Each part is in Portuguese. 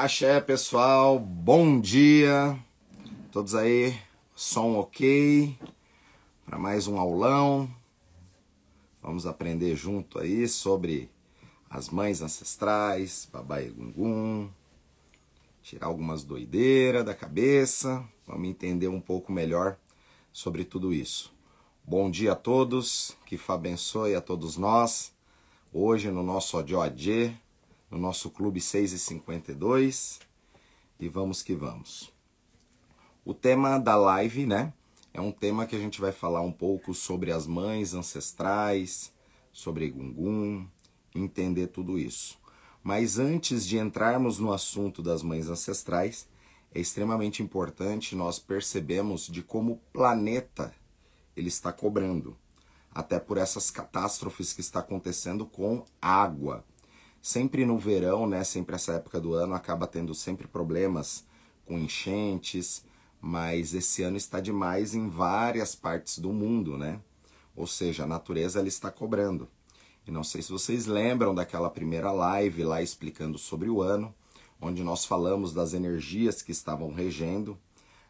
Axé, pessoal, bom dia. Todos aí, som ok para mais um aulão. Vamos aprender junto aí sobre as mães ancestrais, Babai Gungun, tirar algumas doideiras da cabeça, vamos entender um pouco melhor sobre tudo isso. Bom dia a todos, que Fá abençoe a todos nós. Hoje no nosso Odioadê, no nosso Clube 6 e 52 e vamos que vamos. O tema da live, né, é um tema que a gente vai falar um pouco sobre as mães ancestrais, sobre Gungun, entender tudo isso. Mas antes de entrarmos no assunto das mães ancestrais, é extremamente importante nós percebemos de como o planeta ele está cobrando, até por essas catástrofes que está acontecendo com água, sempre no verão, né, sempre essa época do ano, acaba tendo sempre problemas com enchentes, mas esse ano está demais em várias partes do mundo, né? Ou seja, a natureza ela está cobrando. E não sei se vocês lembram daquela primeira live lá explicando sobre o ano, onde nós falamos das energias que estavam regendo,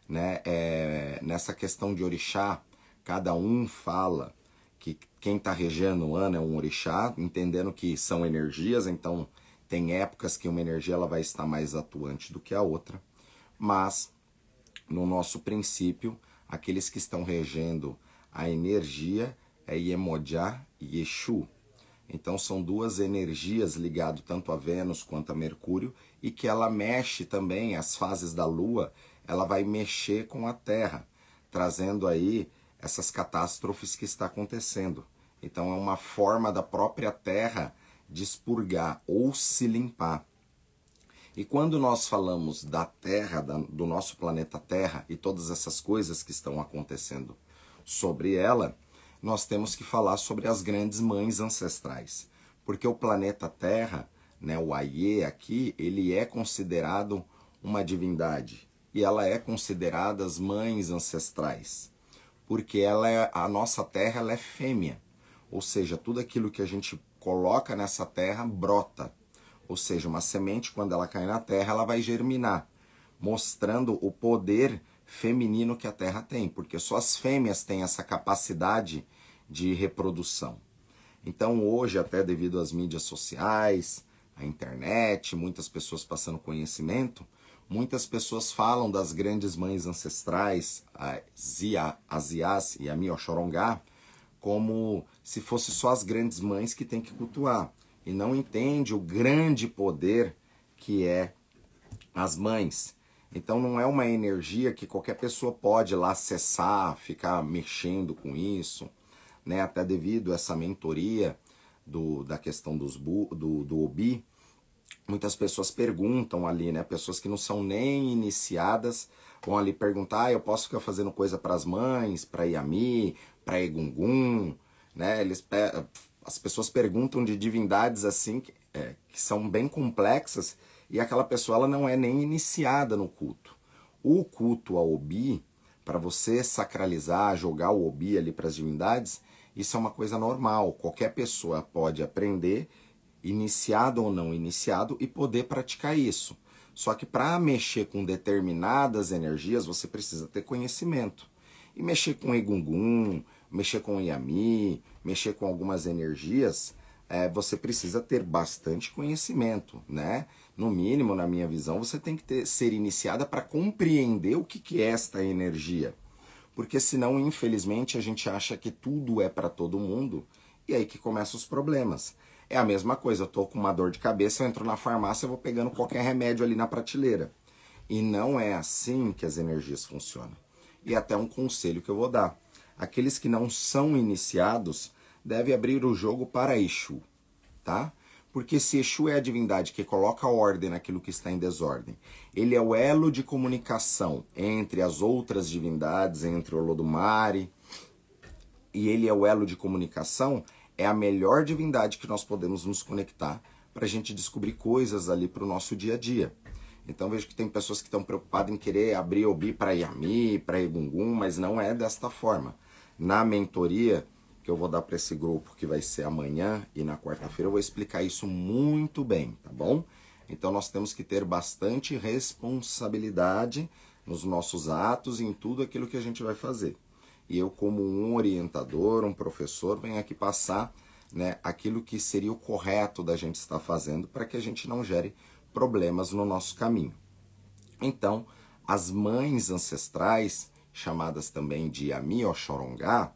né? É, nessa questão de orixá, cada um fala que quem está regendo o ano é um orixá, entendendo que são energias, então tem épocas que uma energia ela vai estar mais atuante do que a outra, mas no nosso princípio, aqueles que estão regendo a energia é Iemoja e Exu. Então são duas energias ligadas tanto a Vênus quanto a Mercúrio e que ela mexe também as fases da Lua, ela vai mexer com a Terra, trazendo aí essas catástrofes que está acontecendo. Então é uma forma da própria Terra de expurgar ou se limpar. E quando nós falamos da Terra, do nosso planeta Terra e todas essas coisas que estão acontecendo sobre ela, nós temos que falar sobre as grandes mães ancestrais. Porque o planeta Terra, né, o Aie aqui, ele é considerado uma divindade. E ela é considerada as mães ancestrais porque ela é, a nossa terra ela é fêmea. Ou seja, tudo aquilo que a gente coloca nessa terra brota. Ou seja, uma semente, quando ela cai na terra, ela vai germinar, mostrando o poder feminino que a terra tem, porque só as fêmeas têm essa capacidade de reprodução. Então, hoje, até devido às mídias sociais, à internet, muitas pessoas passando conhecimento, Muitas pessoas falam das grandes mães ancestrais, a Zia, a Zias e a Miochorongá, como se fosse só as grandes mães que tem que cultuar. E não entende o grande poder que é as mães. Então não é uma energia que qualquer pessoa pode lá acessar, ficar mexendo com isso, né? Até devido a essa mentoria do, da questão dos do, do Obi, muitas pessoas perguntam ali, né? Pessoas que não são nem iniciadas vão ali perguntar: ah, eu posso ficar fazendo coisa para as mães, para Yami, para Egungun, né? Eles, as pessoas perguntam de divindades assim que, é, que são bem complexas e aquela pessoa ela não é nem iniciada no culto. O culto ao Obi, para você sacralizar, jogar o Obi ali para as divindades, isso é uma coisa normal. Qualquer pessoa pode aprender iniciado ou não iniciado, e poder praticar isso. Só que para mexer com determinadas energias, você precisa ter conhecimento. E mexer com Egungun, mexer com Yami, mexer com algumas energias, é, você precisa ter bastante conhecimento, né? No mínimo, na minha visão, você tem que ter, ser iniciada para compreender o que, que é esta energia. Porque senão, infelizmente, a gente acha que tudo é para todo mundo e aí que começam os problemas. É a mesma coisa, eu tô com uma dor de cabeça, eu entro na farmácia e vou pegando qualquer remédio ali na prateleira. E não é assim que as energias funcionam. E até um conselho que eu vou dar. Aqueles que não são iniciados devem abrir o jogo para Exu, tá? Porque se Exu é a divindade que coloca ordem naquilo que está em desordem, ele é o elo de comunicação entre as outras divindades, entre o Olodumare, e ele é o elo de comunicação é a melhor divindade que nós podemos nos conectar para a gente descobrir coisas ali para o nosso dia a dia. Então vejo que tem pessoas que estão preocupadas em querer abrir Obi para Yami, para Egungun, mas não é desta forma. Na mentoria que eu vou dar para esse grupo, que vai ser amanhã e na quarta-feira, eu vou explicar isso muito bem, tá bom? Então nós temos que ter bastante responsabilidade nos nossos atos e em tudo aquilo que a gente vai fazer. E eu, como um orientador, um professor, venho aqui passar né, aquilo que seria o correto da gente estar fazendo para que a gente não gere problemas no nosso caminho. Então, as mães ancestrais, chamadas também de Ami Oxorongá,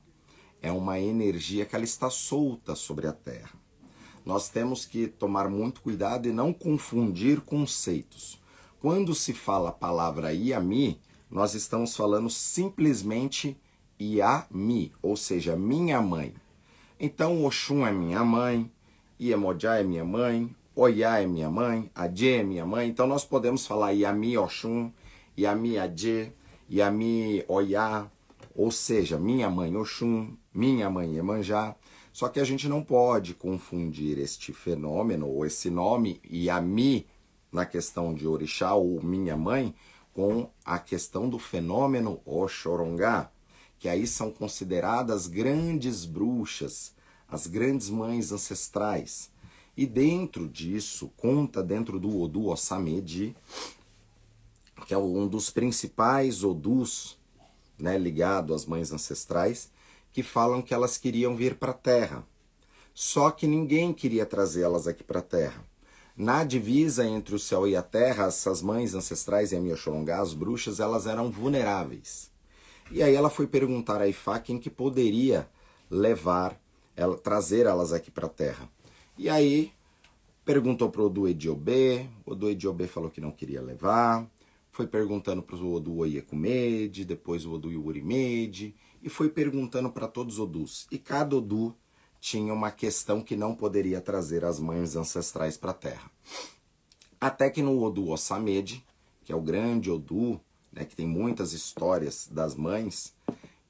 é uma energia que ela está solta sobre a Terra. Nós temos que tomar muito cuidado e não confundir conceitos. Quando se fala a palavra Iami, nós estamos falando simplesmente Iami, ou seja, minha mãe. Então, Oxum é minha mãe, Iemoja é minha mãe, Oiá é minha mãe, Adê é minha mãe. Então, nós podemos falar Iami Oxum, Iami Adê, Iami Oiá, ou seja, minha mãe Oxum, minha mãe Iemanjá. Só que a gente não pode confundir este fenômeno ou esse nome Iami na questão de orixá ou minha mãe com a questão do fenômeno Oxorongá, que aí são consideradas grandes bruxas, as grandes mães ancestrais. E dentro disso, conta dentro do Odu Osamedi, que é um dos principais Odus né, ligado às mães ancestrais, que falam que elas queriam vir para a Terra. Só que ninguém queria trazê-las aqui para a Terra. Na divisa entre o céu e a terra, essas mães ancestrais e a Mioxolongá, as bruxas, elas eram vulneráveis. E aí ela foi perguntar a Ifá quem que poderia levar, ela, trazer elas aqui para a terra. E aí perguntou para o Odu Ediobê, o Odu Ediobê falou que não queria levar, foi perguntando para o Odu Oiekumede, depois o Odu Yurimede, e foi perguntando para todos os Odus. E cada Odu tinha uma questão que não poderia trazer as mães ancestrais para a Terra. Até que no Odu Osamede, que é o grande Odu, né, que tem muitas histórias das mães,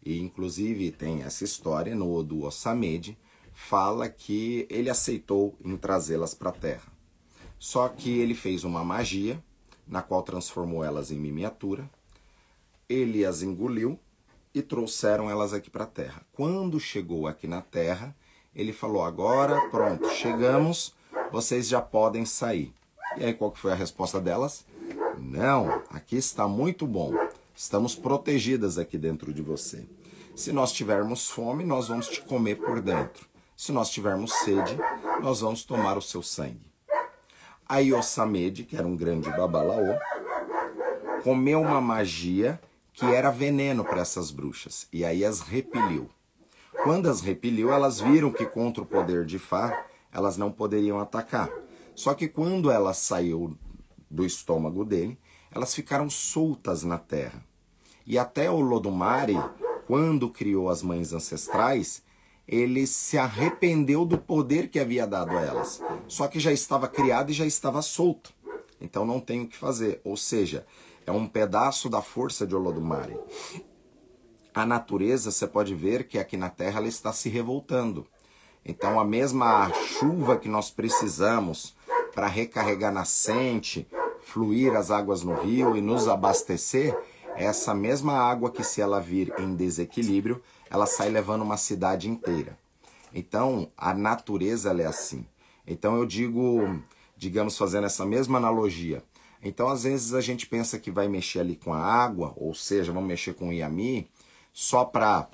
e inclusive tem essa história no Odu Osamede, fala que ele aceitou em trazê-las para a Terra. Só que ele fez uma magia, na qual transformou elas em miniatura, ele as engoliu e trouxeram elas aqui para a Terra. Quando chegou aqui na Terra, ele falou: agora, pronto, chegamos, vocês já podem sair. E aí, qual que foi a resposta delas? Não, aqui está muito bom. Estamos protegidas aqui dentro de você. Se nós tivermos fome, nós vamos te comer por dentro. Se nós tivermos sede, nós vamos tomar o seu sangue. Aí Osamede, que era um grande babalaô, comeu uma magia que era veneno para essas bruxas e aí as repeliu. Quando as repeliu, elas viram que contra o poder de Fá, elas não poderiam atacar. Só que quando ela saiu do estômago dele, elas ficaram soltas na terra. E até o Lodumare, quando criou as mães ancestrais, ele se arrependeu do poder que havia dado a elas. Só que já estava criado e já estava solto. Então não tem o que fazer. Ou seja, é um pedaço da força de Olodumare a natureza, você pode ver que aqui na Terra ela está se revoltando. Então, a mesma chuva que nós precisamos para recarregar nascente, fluir as águas no rio e nos abastecer, essa mesma água que, se ela vir em desequilíbrio, ela sai levando uma cidade inteira. Então, a natureza é assim. Então, eu digo, digamos, fazendo essa mesma analogia. Então, às vezes a gente pensa que vai mexer ali com a água, ou seja, vamos mexer com o Iami, só para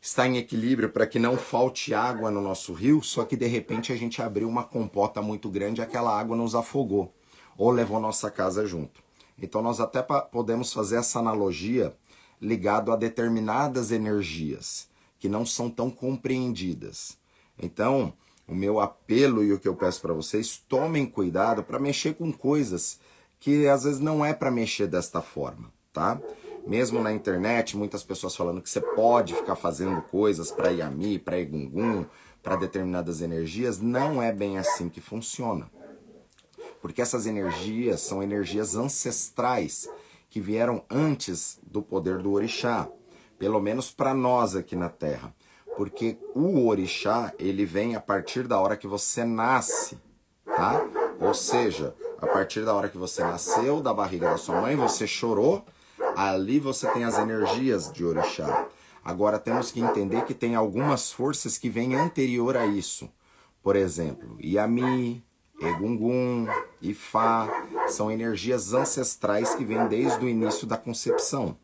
estar em equilíbrio, para que não falte água no nosso rio, só que de repente a gente abriu uma compota muito grande e aquela água nos afogou ou levou nossa casa junto. Então nós até podemos fazer essa analogia ligado a determinadas energias que não são tão compreendidas. Então, o meu apelo e o que eu peço para vocês, tomem cuidado para mexer com coisas que às vezes não é para mexer desta forma, tá? mesmo na internet, muitas pessoas falando que você pode ficar fazendo coisas para Yami, para Egungun, para determinadas energias, não é bem assim que funciona. Porque essas energias são energias ancestrais que vieram antes do poder do orixá, pelo menos para nós aqui na Terra. Porque o orixá, ele vem a partir da hora que você nasce, tá? Ou seja, a partir da hora que você nasceu da barriga da sua mãe, você chorou, Ali você tem as energias de orixá. Agora temos que entender que tem algumas forças que vêm anterior a isso. Por exemplo, Yami, Egungun, Ifá, são energias ancestrais que vêm desde o início da concepção.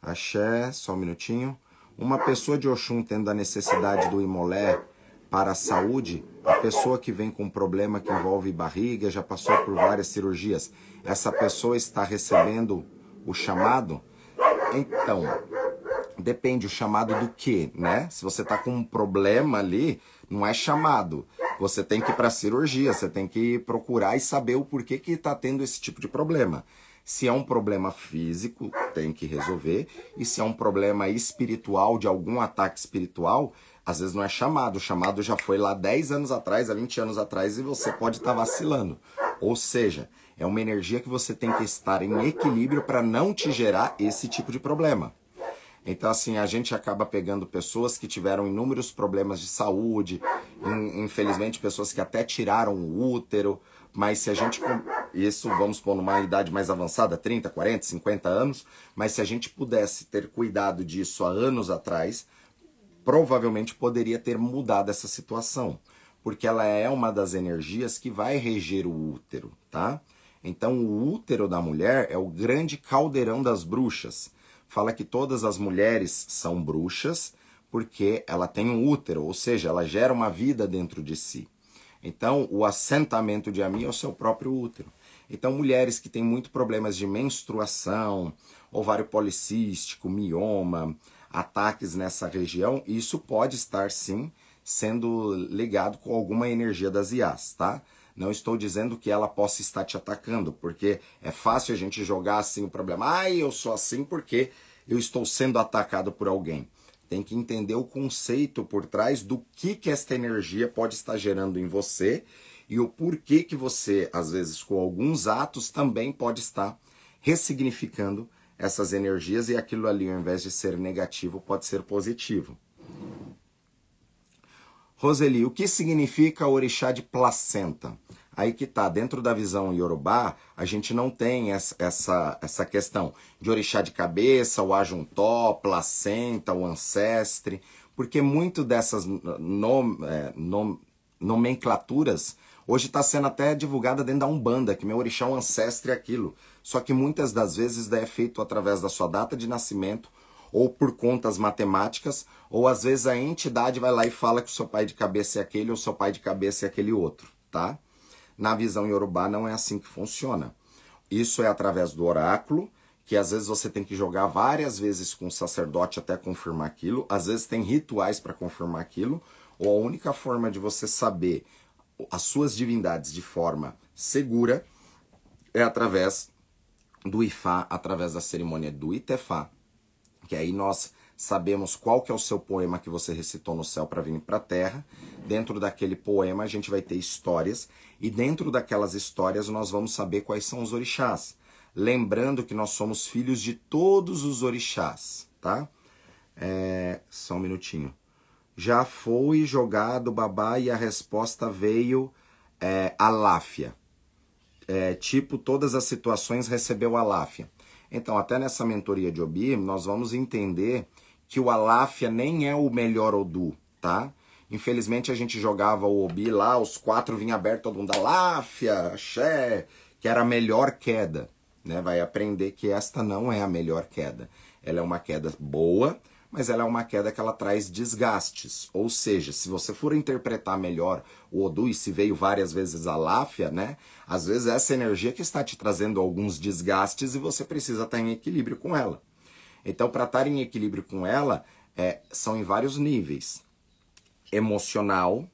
Axé, só um minutinho. Uma pessoa de Oxum tendo a necessidade do imolé para a saúde, a pessoa que vem com um problema que envolve barriga, já passou por várias cirurgias, essa pessoa está recebendo o chamado? Então, depende o chamado do que, né? Se você está com um problema ali, não é chamado. Você tem que ir para cirurgia, você tem que procurar e saber o porquê que está tendo esse tipo de problema. Se é um problema físico, tem que resolver. E se é um problema espiritual, de algum ataque espiritual, às vezes não é chamado. O chamado já foi lá 10 anos atrás, há 20 anos atrás, e você pode estar tá vacilando. Ou seja, é uma energia que você tem que estar em equilíbrio para não te gerar esse tipo de problema. Então, assim, a gente acaba pegando pessoas que tiveram inúmeros problemas de saúde, infelizmente, pessoas que até tiraram o útero, mas se a gente. Isso vamos pôr numa idade mais avançada, 30, 40, 50 anos, mas se a gente pudesse ter cuidado disso há anos atrás, provavelmente poderia ter mudado essa situação. Porque ela é uma das energias que vai reger o útero, tá? Então, o útero da mulher é o grande caldeirão das bruxas. Fala que todas as mulheres são bruxas porque ela tem um útero, ou seja, ela gera uma vida dentro de si. Então, o assentamento de Ami é o seu próprio útero. Então, mulheres que têm muito problemas de menstruação, ovário policístico, mioma, ataques nessa região, isso pode estar sim sendo ligado com alguma energia das IAs, tá? Não estou dizendo que ela possa estar te atacando, porque é fácil a gente jogar assim o problema. Ah, eu sou assim porque eu estou sendo atacado por alguém tem que entender o conceito por trás do que que esta energia pode estar gerando em você e o porquê que você, às vezes com alguns atos, também pode estar ressignificando essas energias e aquilo ali, ao invés de ser negativo, pode ser positivo. Roseli, o que significa orixá de placenta? Aí que tá, dentro da visão iorubá, a gente não tem essa, essa, essa questão de orixá de cabeça, o ajuntó, placenta, o ancestre, porque muito dessas nom, é, nom, nomenclaturas hoje está sendo até divulgada dentro da Umbanda, que meu orixá é um ancestre é aquilo. Só que muitas das vezes é feito através da sua data de nascimento, ou por contas matemáticas, ou às vezes a entidade vai lá e fala que o seu pai de cabeça é aquele ou seu pai de cabeça é aquele outro, tá? Na visão iorubá não é assim que funciona. Isso é através do oráculo, que às vezes você tem que jogar várias vezes com o sacerdote até confirmar aquilo, às vezes tem rituais para confirmar aquilo, ou a única forma de você saber as suas divindades de forma segura é através do Ifá, através da cerimônia do Itefá, que aí nós sabemos qual que é o seu poema que você recitou no céu para vir para a terra. Dentro daquele poema a gente vai ter histórias e dentro daquelas histórias nós vamos saber quais são os orixás. Lembrando que nós somos filhos de todos os orixás, tá? É, só um minutinho. Já foi jogado babá e a resposta veio é, aláfia. É, tipo, todas as situações recebeu aláfia. Então, até nessa mentoria de Obi, nós vamos entender que o aláfia nem é o melhor Odu, tá? Infelizmente a gente jogava o Obi lá, os quatro vinha aberto, todo mundo Aláfia, Axé, que era a melhor queda. Né? Vai aprender que esta não é a melhor queda. Ela é uma queda boa, mas ela é uma queda que ela traz desgastes. Ou seja, se você for interpretar melhor o Odu e se veio várias vezes a Láfia, né? Às vezes essa energia que está te trazendo alguns desgastes e você precisa estar em equilíbrio com ela. Então, para estar em equilíbrio com ela, é, são em vários níveis emocional,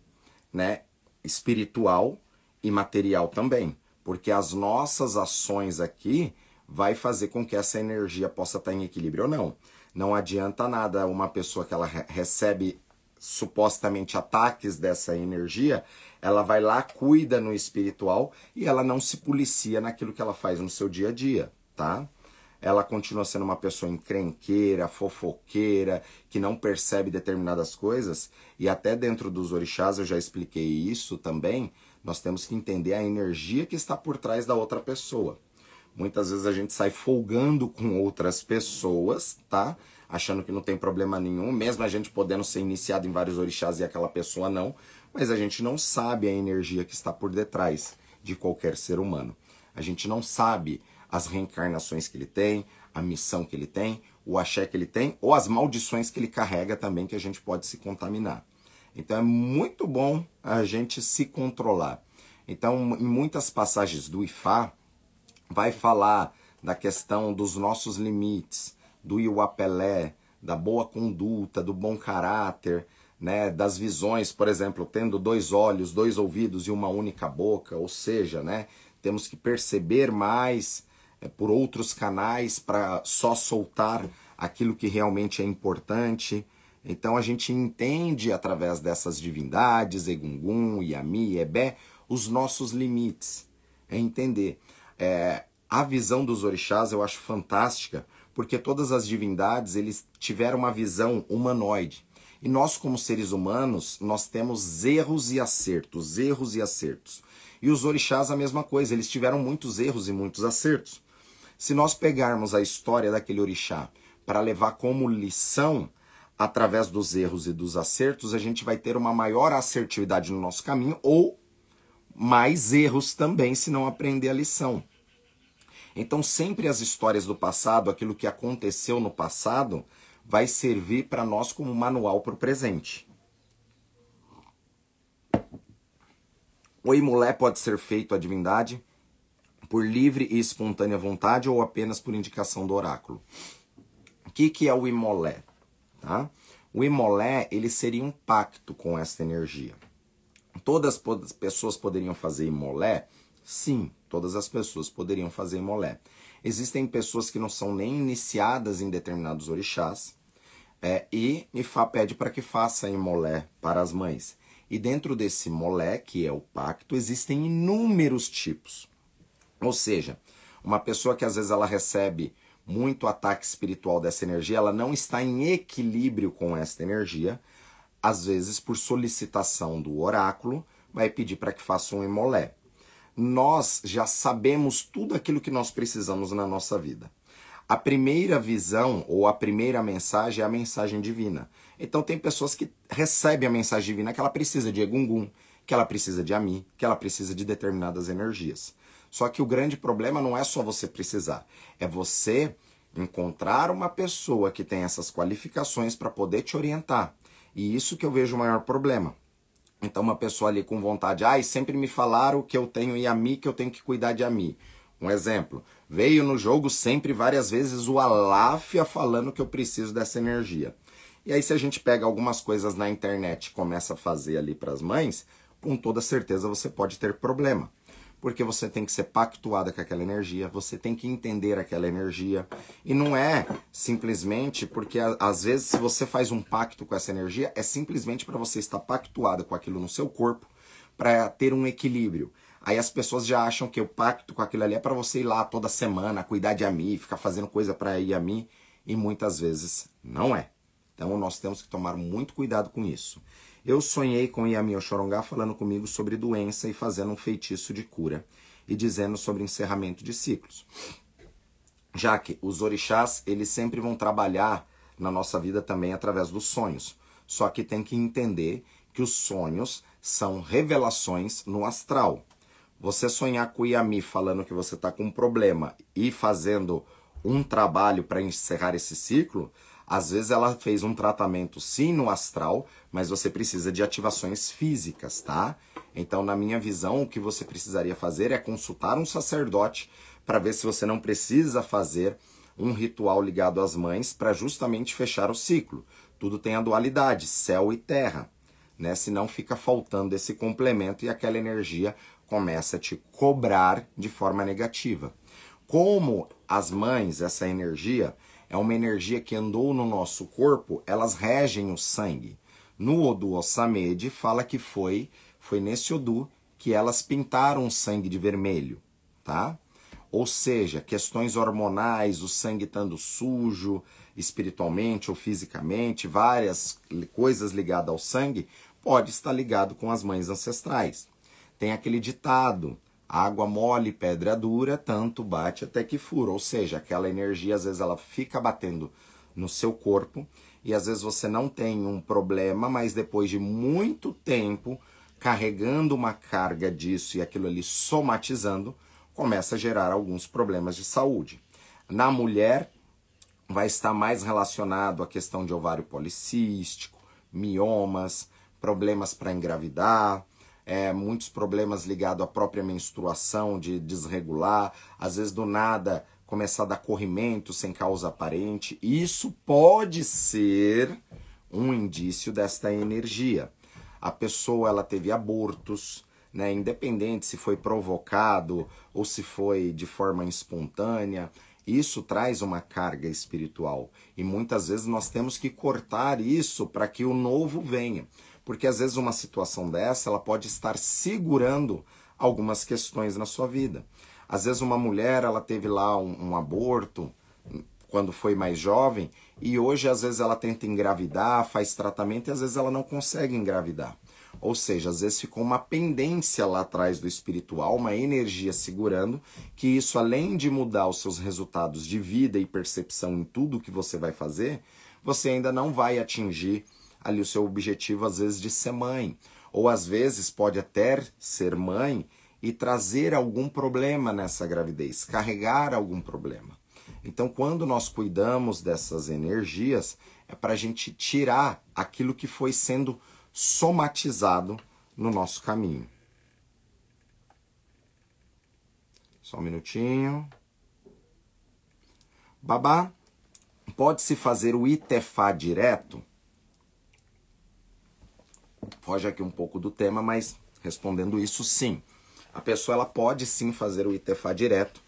né, espiritual e material também, porque as nossas ações aqui vai fazer com que essa energia possa estar em equilíbrio ou não. Não adianta nada uma pessoa que ela recebe supostamente ataques dessa energia, ela vai lá, cuida no espiritual e ela não se policia naquilo que ela faz no seu dia a dia, tá? ela continua sendo uma pessoa encrenqueira, fofoqueira, que não percebe determinadas coisas, e até dentro dos orixás eu já expliquei isso também, nós temos que entender a energia que está por trás da outra pessoa. Muitas vezes a gente sai folgando com outras pessoas, tá? Achando que não tem problema nenhum, mesmo a gente podendo ser iniciado em vários orixás e aquela pessoa não, mas a gente não sabe a energia que está por detrás de qualquer ser humano. A gente não sabe as reencarnações que ele tem, a missão que ele tem, o axé que ele tem, ou as maldições que ele carrega também, que a gente pode se contaminar. Então é muito bom a gente se controlar. Então, em muitas passagens do Ifá, vai falar da questão dos nossos limites, do Iuapelé, da boa conduta, do bom caráter, né, das visões, por exemplo, tendo dois olhos, dois ouvidos e uma única boca, ou seja, né, temos que perceber mais é, por outros canais para só soltar aquilo que realmente é importante. Então a gente entende através dessas divindades, Egungun, Yami, Ebé, os nossos limites. É entender. É, a visão dos orixás eu acho fantástica, porque todas as divindades eles tiveram uma visão humanoide. E nós, como seres humanos, nós temos erros e acertos, erros e acertos. E os orixás a mesma coisa, eles tiveram muitos erros e muitos acertos. Se nós pegarmos a história daquele orixá para levar como lição, através dos erros e dos acertos, a gente vai ter uma maior assertividade no nosso caminho ou mais erros também se não aprender a lição. Então, sempre as histórias do passado, aquilo que aconteceu no passado, vai servir para nós como manual para o presente. O imulé pode ser feito à divindade por livre e espontânea vontade ou apenas por indicação do oráculo. O que, que é o imolé? Tá? O imolé ele seria um pacto com essa energia. Todas as pessoas poderiam fazer imolé Sim, todas as pessoas poderiam fazer molé. Existem pessoas que não são nem iniciadas em determinados orixás é, e Ifá pede para que faça molé para as mães. E dentro desse molé, que é o pacto, existem inúmeros tipos. Ou seja, uma pessoa que às vezes ela recebe muito ataque espiritual dessa energia, ela não está em equilíbrio com esta energia, às vezes por solicitação do oráculo, vai pedir para que faça um emolé nós já sabemos tudo aquilo que nós precisamos na nossa vida. A primeira visão ou a primeira mensagem é a mensagem divina. Então tem pessoas que recebem a mensagem divina que ela precisa de Egungun, que ela precisa de Ami, que ela precisa de determinadas energias. Só que o grande problema não é só você precisar, é você encontrar uma pessoa que tem essas qualificações para poder te orientar. E isso que eu vejo o maior problema. Então, uma pessoa ali com vontade, ai, ah, sempre me falaram que eu tenho Yami, que eu tenho que cuidar de Ami. Um exemplo, veio no jogo sempre várias vezes o Aláfia falando que eu preciso dessa energia. E aí, se a gente pega algumas coisas na internet e começa a fazer ali para as mães, com toda certeza você pode ter problema porque você tem que ser pactuada com aquela energia, você tem que entender aquela energia. E não é simplesmente porque, às vezes, se você faz um pacto com essa energia, é simplesmente para você estar pactuada com aquilo no seu corpo, para ter um equilíbrio. Aí as pessoas já acham que o pacto com aquilo ali é para você ir lá toda semana, cuidar de mim, ficar fazendo coisa para ir a mim, e muitas vezes não é. Então nós temos que tomar muito cuidado com isso. Eu sonhei com Yami Oxorongá falando comigo sobre doença e fazendo um feitiço de cura e dizendo sobre encerramento de ciclos. Já que os orixás, eles sempre vão trabalhar na nossa vida também através dos sonhos. Só que tem que entender que os sonhos são revelações no astral. Você sonhar com o Yami falando que você está com um problema e fazendo um trabalho para encerrar esse ciclo, às vezes ela fez um tratamento sim no astral, mas você precisa de ativações físicas, tá? Então, na minha visão, o que você precisaria fazer é consultar um sacerdote para ver se você não precisa fazer um ritual ligado às mães para justamente fechar o ciclo. Tudo tem a dualidade, céu e terra, né? Senão fica faltando esse complemento e aquela energia começa a te cobrar de forma negativa. Como as mães, essa energia, é uma energia que andou no nosso corpo, elas regem o sangue. No Odu Osamed fala que foi, foi nesse Odu que elas pintaram o sangue de vermelho, tá? Ou seja, questões hormonais, o sangue estando sujo, espiritualmente ou fisicamente, várias coisas ligadas ao sangue, pode estar ligado com as mães ancestrais. Tem aquele ditado, Água mole, pedra dura, tanto bate até que fura. Ou seja, aquela energia às vezes ela fica batendo no seu corpo e às vezes você não tem um problema, mas depois de muito tempo carregando uma carga disso e aquilo ali somatizando, começa a gerar alguns problemas de saúde. Na mulher, vai estar mais relacionado à questão de ovário policístico, miomas, problemas para engravidar, é, muitos problemas ligados à própria menstruação, de desregular, às vezes do nada começar a dar corrimento sem causa aparente. Isso pode ser um indício desta energia. A pessoa ela teve abortos, né, independente se foi provocado ou se foi de forma espontânea, isso traz uma carga espiritual e muitas vezes nós temos que cortar isso para que o novo venha, porque às vezes uma situação dessa ela pode estar segurando algumas questões na sua vida. Às vezes uma mulher ela teve lá um, um aborto quando foi mais jovem e hoje às vezes ela tenta engravidar, faz tratamento e às vezes ela não consegue engravidar. Ou seja, às vezes ficou uma pendência lá atrás do espiritual, uma energia segurando, que isso, além de mudar os seus resultados de vida e percepção em tudo que você vai fazer, você ainda não vai atingir ali o seu objetivo, às vezes, de ser mãe. Ou às vezes pode até ser mãe e trazer algum problema nessa gravidez, carregar algum problema. Então, quando nós cuidamos dessas energias, é para a gente tirar aquilo que foi sendo somatizado no nosso caminho. Só um minutinho. Babá, pode-se fazer o Itefá direto? Foge aqui um pouco do tema, mas respondendo isso, sim. A pessoa ela pode sim fazer o Itefá direto.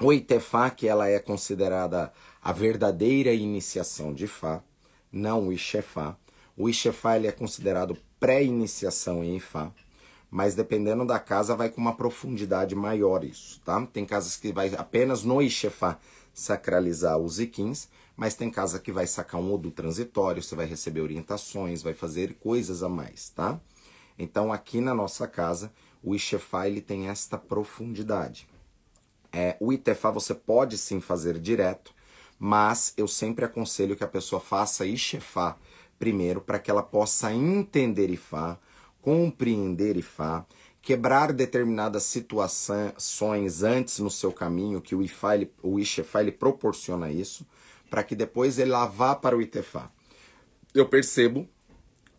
O Itefá, que ela é considerada a verdadeira iniciação de Fá, não o Ixefá. O Ixefá ele é considerado pré-iniciação em Ifá, mas dependendo da casa vai com uma profundidade maior isso, tá? Tem casas que vai apenas no Ixefá sacralizar os Iquins, mas tem casa que vai sacar um Odu transitório, você vai receber orientações, vai fazer coisas a mais, tá? Então aqui na nossa casa, o Ixefá ele tem esta profundidade. É, o Itefá você pode sim fazer direto, mas eu sempre aconselho que a pessoa faça Ixefá primeiro para que ela possa entender Ifá, compreender Ifá, quebrar determinadas situações antes no seu caminho, que o Ifá, ele, o Ixefá, ele proporciona isso, para que depois ele vá para o Itefá. Eu percebo,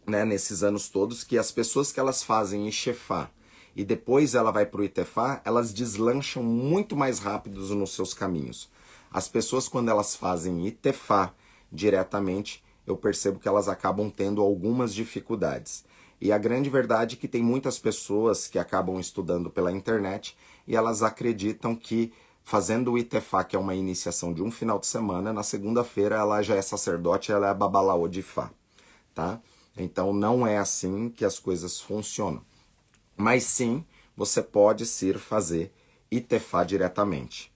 né, nesses anos todos, que as pessoas que elas fazem Ixefá e depois ela vai para o Itefá, elas deslancham muito mais rápidos nos seus caminhos. As pessoas, quando elas fazem Itefá diretamente, eu percebo que elas acabam tendo algumas dificuldades. E a grande verdade é que tem muitas pessoas que acabam estudando pela internet e elas acreditam que fazendo o Itefá, que é uma iniciação de um final de semana, na segunda-feira ela já é sacerdote, ela é babalaô de Fá, tá? Então não é assim que as coisas funcionam. Mas sim, você pode ser fazer Itefá diretamente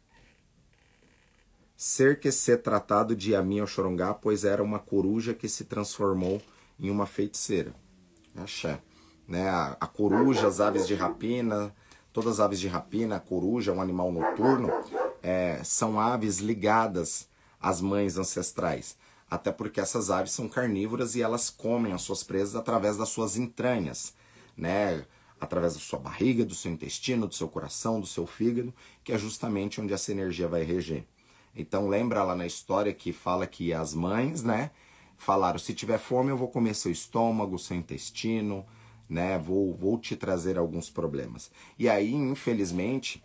ser que ser tratado de Yamin Oxorongá, pois era uma coruja que se transformou em uma feiticeira. Axé. Né? A, a coruja, as aves de rapina, todas as aves de rapina, a coruja, um animal noturno, é, são aves ligadas às mães ancestrais. Até porque essas aves são carnívoras e elas comem as suas presas através das suas entranhas, né? através da sua barriga, do seu intestino, do seu coração, do seu fígado, que é justamente onde essa energia vai reger. Então lembra lá na história que fala que as mães, né, falaram: se tiver fome eu vou comer seu estômago, seu intestino, né, vou, vou te trazer alguns problemas. E aí, infelizmente,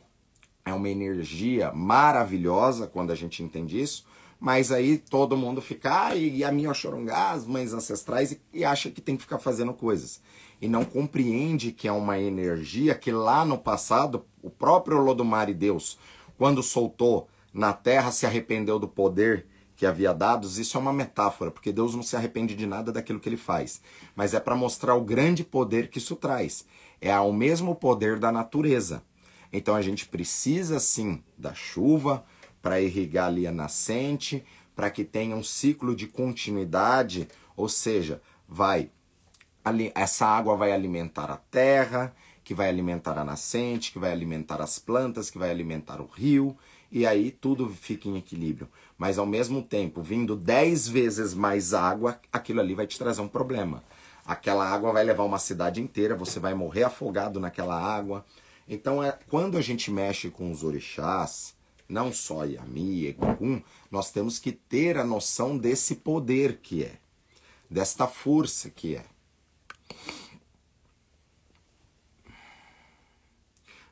é uma energia maravilhosa quando a gente entende isso, mas aí todo mundo fica, ah, e a minha Oxorongá, as mães ancestrais, e, e acha que tem que ficar fazendo coisas. E não compreende que é uma energia que lá no passado, o próprio Lodomar e Deus, quando soltou na terra se arrependeu do poder que havia dados, isso é uma metáfora, porque Deus não se arrepende de nada daquilo que ele faz, mas é para mostrar o grande poder que isso traz. É ao mesmo poder da natureza. Então a gente precisa sim da chuva para irrigar ali a nascente, para que tenha um ciclo de continuidade, ou seja, vai essa água vai alimentar a terra, que vai alimentar a nascente, que vai alimentar as plantas, que vai alimentar o rio, e aí tudo fica em equilíbrio. Mas ao mesmo tempo, vindo 10 vezes mais água, aquilo ali vai te trazer um problema. aquela água vai levar uma cidade inteira, você vai morrer afogado naquela água. Então, é, quando a gente mexe com os orixás, não só Yami, Egum, nós temos que ter a noção desse poder que é, desta força que é.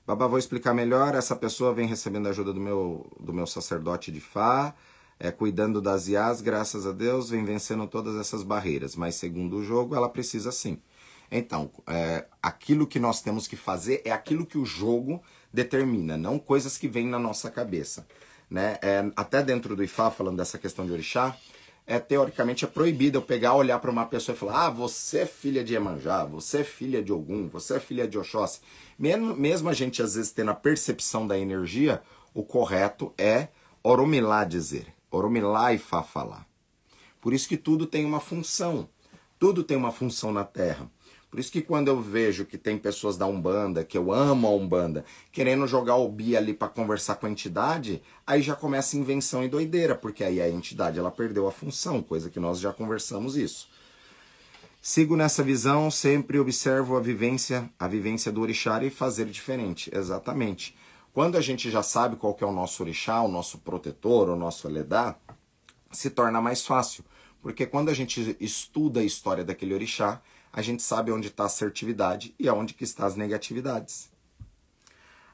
Babá, vou explicar melhor. Essa pessoa vem recebendo ajuda do meu, do meu sacerdote de Fá, é, cuidando das IAs, graças a Deus, vem vencendo todas essas barreiras. Mas segundo o jogo, ela precisa sim. Então, é, aquilo que nós temos que fazer é aquilo que o jogo determina, não coisas que vêm na nossa cabeça. Né? É, até dentro do Ifá, falando dessa questão de orixá, é, teoricamente é proibido eu pegar, olhar para uma pessoa e falar: ah, você é filha de Emanjá, você é filha de Ogum, você é filha de Oxóssi. Mesmo, mesmo a gente às vezes tendo a percepção da energia, o correto é oromilá dizer, oromilá e fá falar. Por isso que tudo tem uma função, tudo tem uma função na Terra. Por isso que quando eu vejo que tem pessoas da Umbanda, que eu amo a Umbanda, querendo jogar o bi ali para conversar com a entidade, aí já começa invenção e doideira, porque aí a entidade ela perdeu a função, coisa que nós já conversamos isso. Sigo nessa visão, sempre observo a vivência, a vivência do orixá e fazer diferente. Exatamente. Quando a gente já sabe qual é o nosso orixá, o nosso protetor, o nosso aledá, se torna mais fácil. Porque quando a gente estuda a história daquele orixá, a gente sabe onde está a assertividade e aonde que está as negatividades.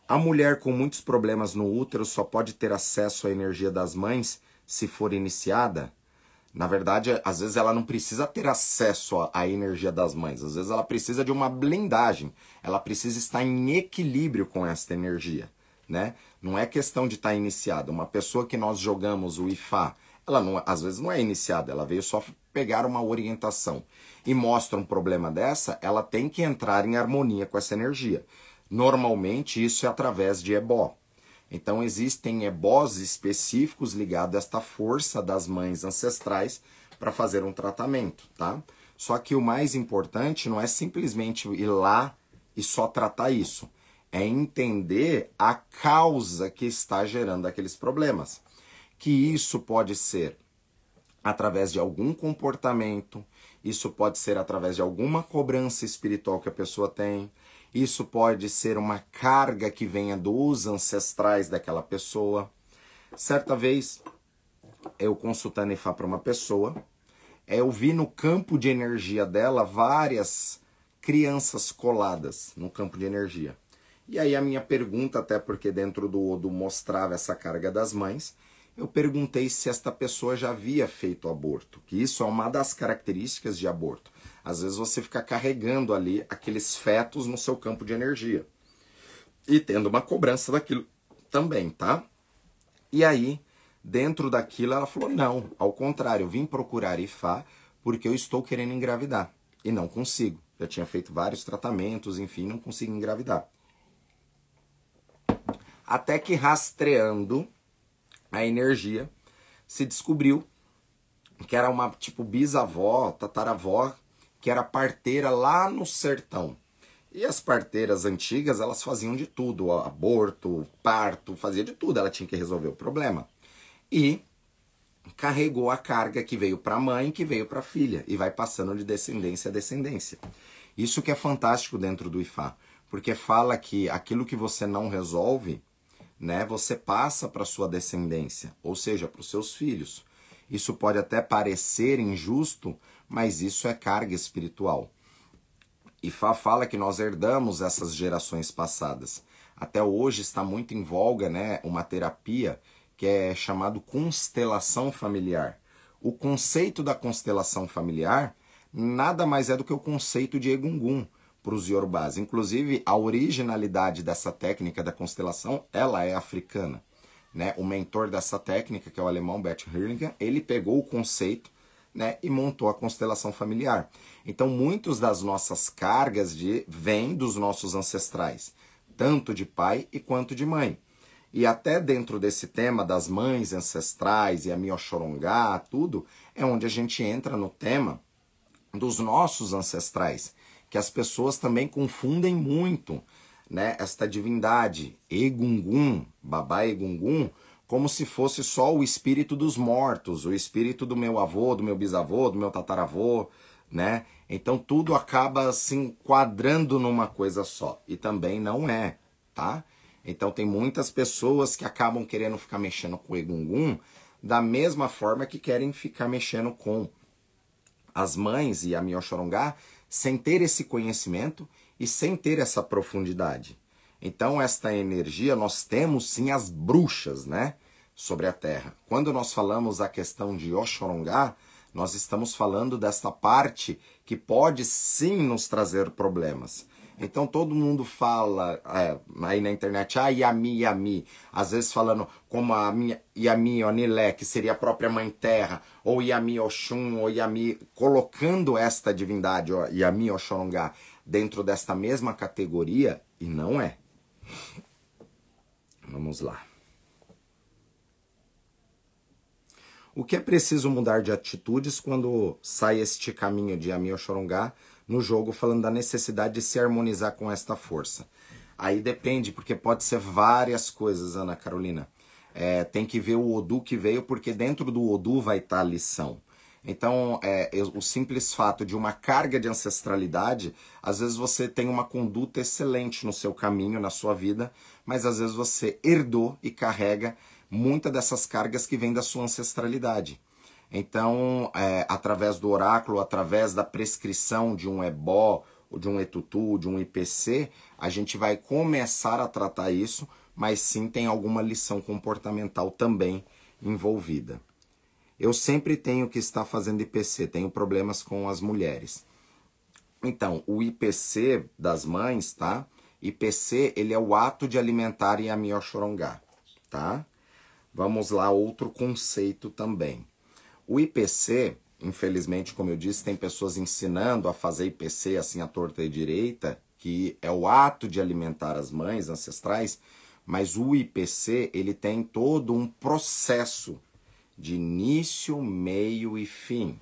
A mulher com muitos problemas no útero só pode ter acesso à energia das mães se for iniciada. Na verdade, às vezes ela não precisa ter acesso à energia das mães, às vezes ela precisa de uma blindagem, ela precisa estar em equilíbrio com esta energia, né? Não é questão de estar iniciada. Uma pessoa que nós jogamos o IFA, ela não, às vezes não é iniciada, ela veio só pegar uma orientação e mostra um problema dessa, ela tem que entrar em harmonia com essa energia. Normalmente isso é através de ebó. Então existem ebós específicos ligados a esta força das mães ancestrais para fazer um tratamento, tá? Só que o mais importante não é simplesmente ir lá e só tratar isso, é entender a causa que está gerando aqueles problemas. Que isso pode ser através de algum comportamento, isso pode ser através de alguma cobrança espiritual que a pessoa tem, isso pode ser uma carga que venha dos ancestrais daquela pessoa. Certa vez, eu consultando Ifá para uma pessoa, eu vi no campo de energia dela várias crianças coladas no campo de energia. E aí a minha pergunta, até porque dentro do Odo mostrava essa carga das mães, eu perguntei se esta pessoa já havia feito aborto, que isso é uma das características de aborto. Às vezes você fica carregando ali aqueles fetos no seu campo de energia e tendo uma cobrança daquilo também, tá? E aí, dentro daquilo, ela falou: não, ao contrário, eu vim procurar IFA porque eu estou querendo engravidar e não consigo. Já tinha feito vários tratamentos, enfim, não consigo engravidar. Até que rastreando a energia, se descobriu que era uma tipo bisavó, tataravó, que era parteira lá no sertão. E as parteiras antigas, elas faziam de tudo, aborto, parto, fazia de tudo, ela tinha que resolver o problema. E carregou a carga que veio para a mãe, que veio para a filha, e vai passando de descendência a descendência. Isso que é fantástico dentro do Ifá, porque fala que aquilo que você não resolve, né, você passa para sua descendência, ou seja, para os seus filhos. Isso pode até parecer injusto, mas isso é carga espiritual. E Fá fala que nós herdamos essas gerações passadas. Até hoje está muito em voga, né, uma terapia que é chamado constelação familiar. O conceito da constelação familiar nada mais é do que o conceito de Egungun para os Yorubás. Inclusive, a originalidade dessa técnica da constelação, ela é africana. Né? O mentor dessa técnica, que é o alemão Bert Hellinger, ele pegou o conceito né, e montou a constelação familiar. Então, muitas das nossas cargas de vêm dos nossos ancestrais, tanto de pai e quanto de mãe. E até dentro desse tema das mães ancestrais e a Miochorongá, tudo, é onde a gente entra no tema dos nossos ancestrais que as pessoas também confundem muito, né, esta divindade Egungun, Babá Egungun, como se fosse só o espírito dos mortos, o espírito do meu avô, do meu bisavô, do meu tataravô, né? Então tudo acaba se enquadrando numa coisa só. E também não é, tá? Então tem muitas pessoas que acabam querendo ficar mexendo com o egungun da mesma forma que querem ficar mexendo com as mães e a Mioxorongá sem ter esse conhecimento e sem ter essa profundidade. Então esta energia nós temos sim as bruxas, né, sobre a terra. Quando nós falamos a questão de Oxorongá, nós estamos falando desta parte que pode sim nos trazer problemas. Então todo mundo fala é, aí na internet, ah, Yami, Yami. Às vezes falando como a minha Yami Onilé, que seria a própria Mãe Terra, ou Yami Oxum, ou Yami, colocando esta divindade, ó, Yami Oxorongá, dentro desta mesma categoria, e não é. Vamos lá. O que é preciso mudar de atitudes quando sai este caminho de Yami Oxorongá no jogo falando da necessidade de se harmonizar com esta força. Aí depende, porque pode ser várias coisas, Ana Carolina. É, tem que ver o Odu que veio, porque dentro do Odu vai estar a lição. Então, é, o simples fato de uma carga de ancestralidade, às vezes você tem uma conduta excelente no seu caminho, na sua vida, mas às vezes você herdou e carrega muitas dessas cargas que vêm da sua ancestralidade. Então, é, através do oráculo, através da prescrição de um ebó, de um etutu, de um IPC, a gente vai começar a tratar isso, mas sim tem alguma lição comportamental também envolvida. Eu sempre tenho que estar fazendo IPC, tenho problemas com as mulheres. Então, o IPC das mães, tá? IPC, ele é o ato de alimentar em Amiochorongá, tá? Vamos lá, outro conceito também. O IPC, infelizmente, como eu disse, tem pessoas ensinando a fazer IPC assim à torta e direita, que é o ato de alimentar as mães ancestrais, mas o IPC ele tem todo um processo de início, meio e fim.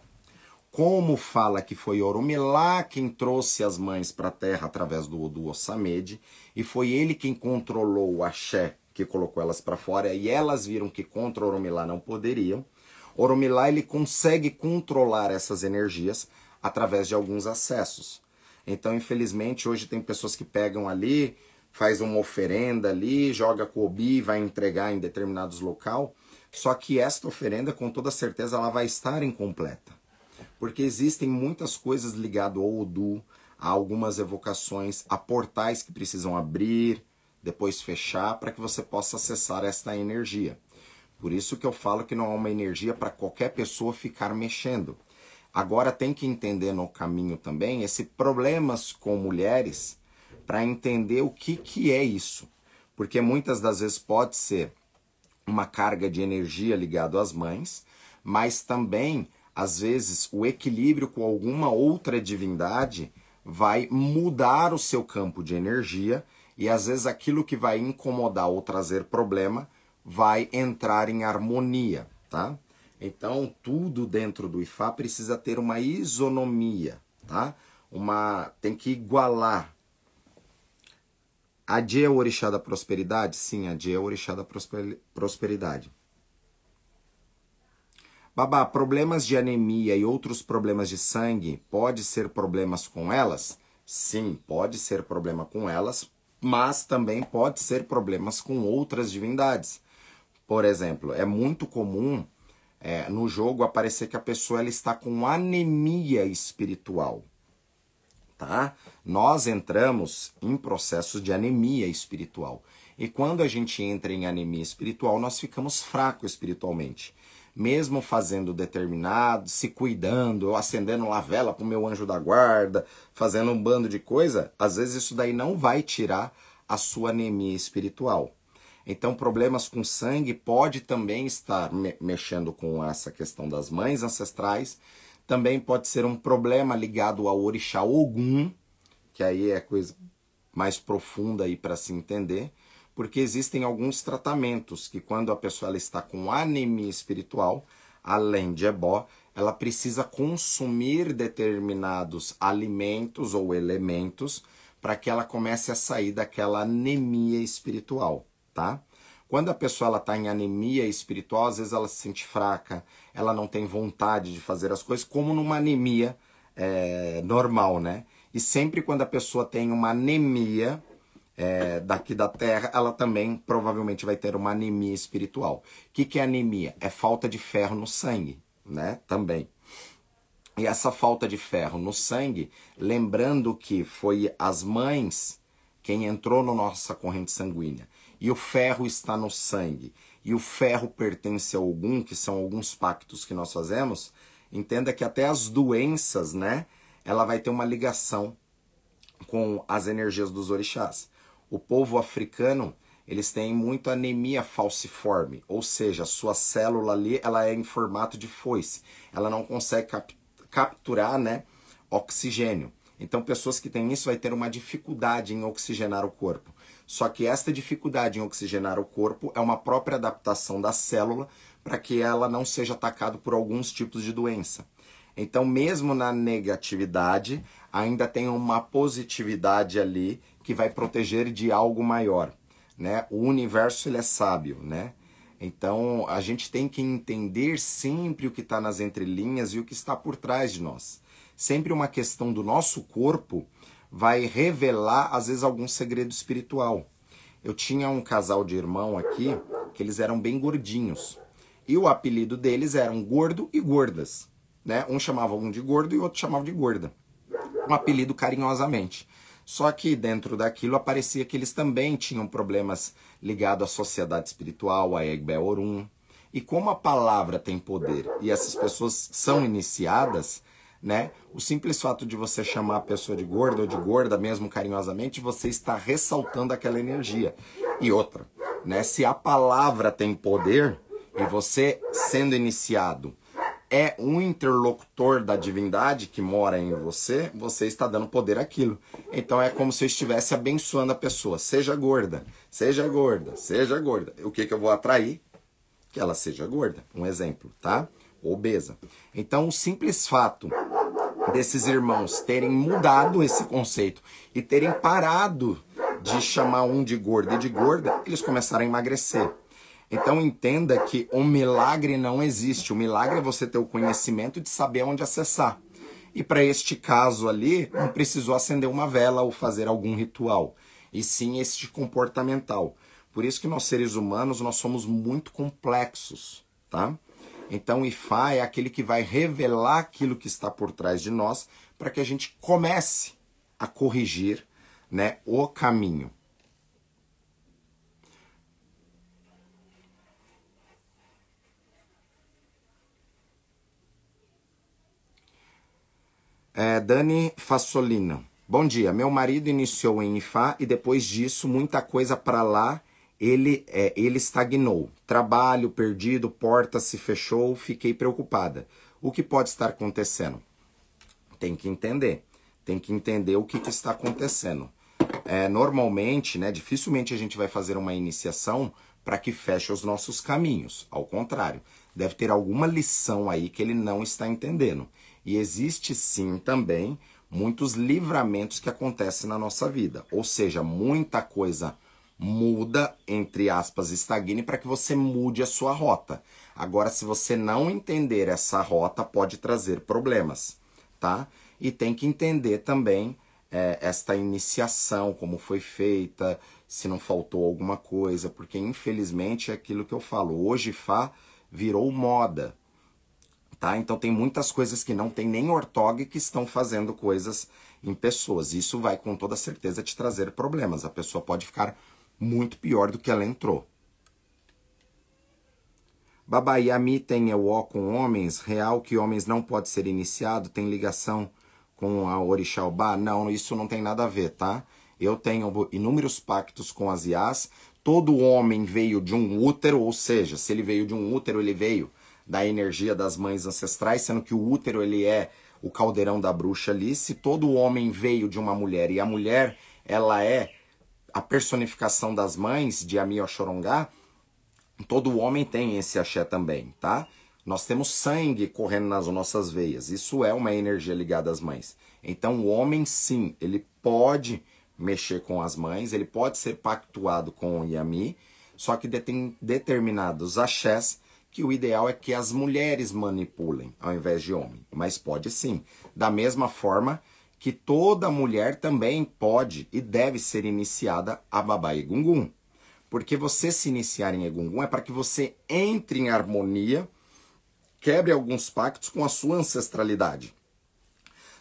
Como fala que foi Orumilá quem trouxe as mães para a terra através do, Ossamede, e foi ele quem controlou o axé, que colocou elas para fora, e elas viram que contra Orumilá não poderiam. Oromilá ele consegue controlar essas energias através de alguns acessos. Então, infelizmente, hoje tem pessoas que pegam ali, faz uma oferenda ali, joga cobi e vai entregar em determinados local. Só que esta oferenda, com toda certeza, ela vai estar incompleta. Porque existem muitas coisas ligadas ao Odu, a algumas evocações, a portais que precisam abrir, depois fechar, para que você possa acessar esta energia. Por isso que eu falo que não há uma energia para qualquer pessoa ficar mexendo. Agora tem que entender no caminho também esse problemas com mulheres para entender o que, que é isso. Porque muitas das vezes pode ser uma carga de energia ligada às mães, mas também, às vezes, o equilíbrio com alguma outra divindade vai mudar o seu campo de energia e às vezes aquilo que vai incomodar ou trazer problema vai entrar em harmonia, tá? Então, tudo dentro do Ifá precisa ter uma isonomia, tá? Uma tem que igualar. A Dje é o orixá da prosperidade? Sim, a Dje é o orixá da prosperidade. Babá, problemas de anemia e outros problemas de sangue pode ser problemas com elas? Sim, pode ser problema com elas, mas também pode ser problemas com outras divindades. Por exemplo, é muito comum é, no jogo aparecer que a pessoa ela está com anemia espiritual. Tá? Nós entramos em processos de anemia espiritual. E quando a gente entra em anemia espiritual, nós ficamos fracos espiritualmente. Mesmo fazendo determinado, se cuidando, acendendo uma vela para o meu anjo da guarda, fazendo um bando de coisa, às vezes isso daí não vai tirar a sua anemia espiritual. Então, problemas com sangue pode também estar me mexendo com essa questão das mães ancestrais. Também pode ser um problema ligado ao orixá Ogum, que aí é coisa mais profunda aí para se entender, porque existem alguns tratamentos que quando a pessoa está com anemia espiritual, além de ebó, ela precisa consumir determinados alimentos ou elementos para que ela comece a sair daquela anemia espiritual tá? Quando a pessoa está em anemia espiritual, às vezes ela se sente fraca, ela não tem vontade de fazer as coisas, como numa anemia é, normal, né? E sempre quando a pessoa tem uma anemia é, daqui da Terra, ela também provavelmente vai ter uma anemia espiritual. O que, que é anemia? É falta de ferro no sangue, né? Também. E essa falta de ferro no sangue, lembrando que foi as mães quem entrou na nossa corrente sanguínea, e o ferro está no sangue, e o ferro pertence a algum, que são alguns pactos que nós fazemos, entenda que até as doenças, né, ela vai ter uma ligação com as energias dos orixás. O povo africano, eles têm muita anemia falciforme, ou seja, sua célula ali, ela é em formato de foice. Ela não consegue cap capturar, né, oxigênio. Então, pessoas que têm isso vai ter uma dificuldade em oxigenar o corpo. Só que esta dificuldade em oxigenar o corpo é uma própria adaptação da célula para que ela não seja atacada por alguns tipos de doença. Então, mesmo na negatividade, ainda tem uma positividade ali que vai proteger de algo maior, né? O universo ele é sábio, né? Então, a gente tem que entender sempre o que está nas entrelinhas e o que está por trás de nós sempre uma questão do nosso corpo vai revelar, às vezes, algum segredo espiritual. Eu tinha um casal de irmão aqui que eles eram bem gordinhos. E o apelido deles eram gordo e gordas. Né? Um chamava um de gordo e o outro chamava de gorda. Um apelido carinhosamente. Só que dentro daquilo aparecia que eles também tinham problemas ligados à sociedade espiritual, a Egbe Orum. E como a palavra tem poder e essas pessoas são iniciadas, né? O simples fato de você chamar a pessoa de gorda ou de gorda, mesmo carinhosamente, você está ressaltando aquela energia. E outra, né? Se a palavra tem poder e você sendo iniciado é um interlocutor da divindade que mora em você, você está dando poder àquilo. Então é como se eu estivesse abençoando a pessoa. Seja gorda, seja gorda, seja gorda. O que, que eu vou atrair? Que ela seja gorda. Um exemplo, tá? Obesa. Então o simples fato desses irmãos terem mudado esse conceito e terem parado de chamar um de gordo e de gorda, eles começaram a emagrecer. Então entenda que um milagre não existe. O milagre é você ter o conhecimento de saber onde acessar. E para este caso ali, não precisou acender uma vela ou fazer algum ritual, e sim este comportamental. Por isso que nós seres humanos nós somos muito complexos, tá? Então, Ifá é aquele que vai revelar aquilo que está por trás de nós para que a gente comece a corrigir né, o caminho. É, Dani Fassolina. Bom dia. Meu marido iniciou em Ifá e depois disso muita coisa para lá ele, é, ele estagnou. Trabalho perdido, porta se fechou, fiquei preocupada. O que pode estar acontecendo? Tem que entender. Tem que entender o que, que está acontecendo. É, normalmente, né, dificilmente a gente vai fazer uma iniciação para que feche os nossos caminhos. Ao contrário, deve ter alguma lição aí que ele não está entendendo. E existe sim também muitos livramentos que acontecem na nossa vida. Ou seja, muita coisa muda, entre aspas, estagne para que você mude a sua rota. Agora, se você não entender essa rota, pode trazer problemas, tá? E tem que entender também é, esta iniciação, como foi feita, se não faltou alguma coisa, porque infelizmente é aquilo que eu falo. Hoje Fá virou moda, tá? Então tem muitas coisas que não tem nem ortog que estão fazendo coisas em pessoas. Isso vai com toda certeza te trazer problemas. A pessoa pode ficar muito pior do que ela entrou. Babaiami tem o ó com homens, real que homens não pode ser iniciado, tem ligação com a Orixalba? Não, isso não tem nada a ver, tá? Eu tenho inúmeros pactos com as Iás, todo homem veio de um útero, ou seja, se ele veio de um útero, ele veio da energia das mães ancestrais, sendo que o útero ele é o caldeirão da bruxa ali. Se todo homem veio de uma mulher e a mulher ela é a personificação das mães de Ami Oxorongá, todo homem tem esse axé também, tá? Nós temos sangue correndo nas nossas veias. Isso é uma energia ligada às mães. Então o homem sim, ele pode mexer com as mães, ele pode ser pactuado com o Yami, só que tem determinados axés que o ideal é que as mulheres manipulem ao invés de homem, mas pode sim. Da mesma forma que toda mulher também pode e deve ser iniciada a babá egungun. Porque você se iniciar em egungun é para que você entre em harmonia, quebre alguns pactos com a sua ancestralidade.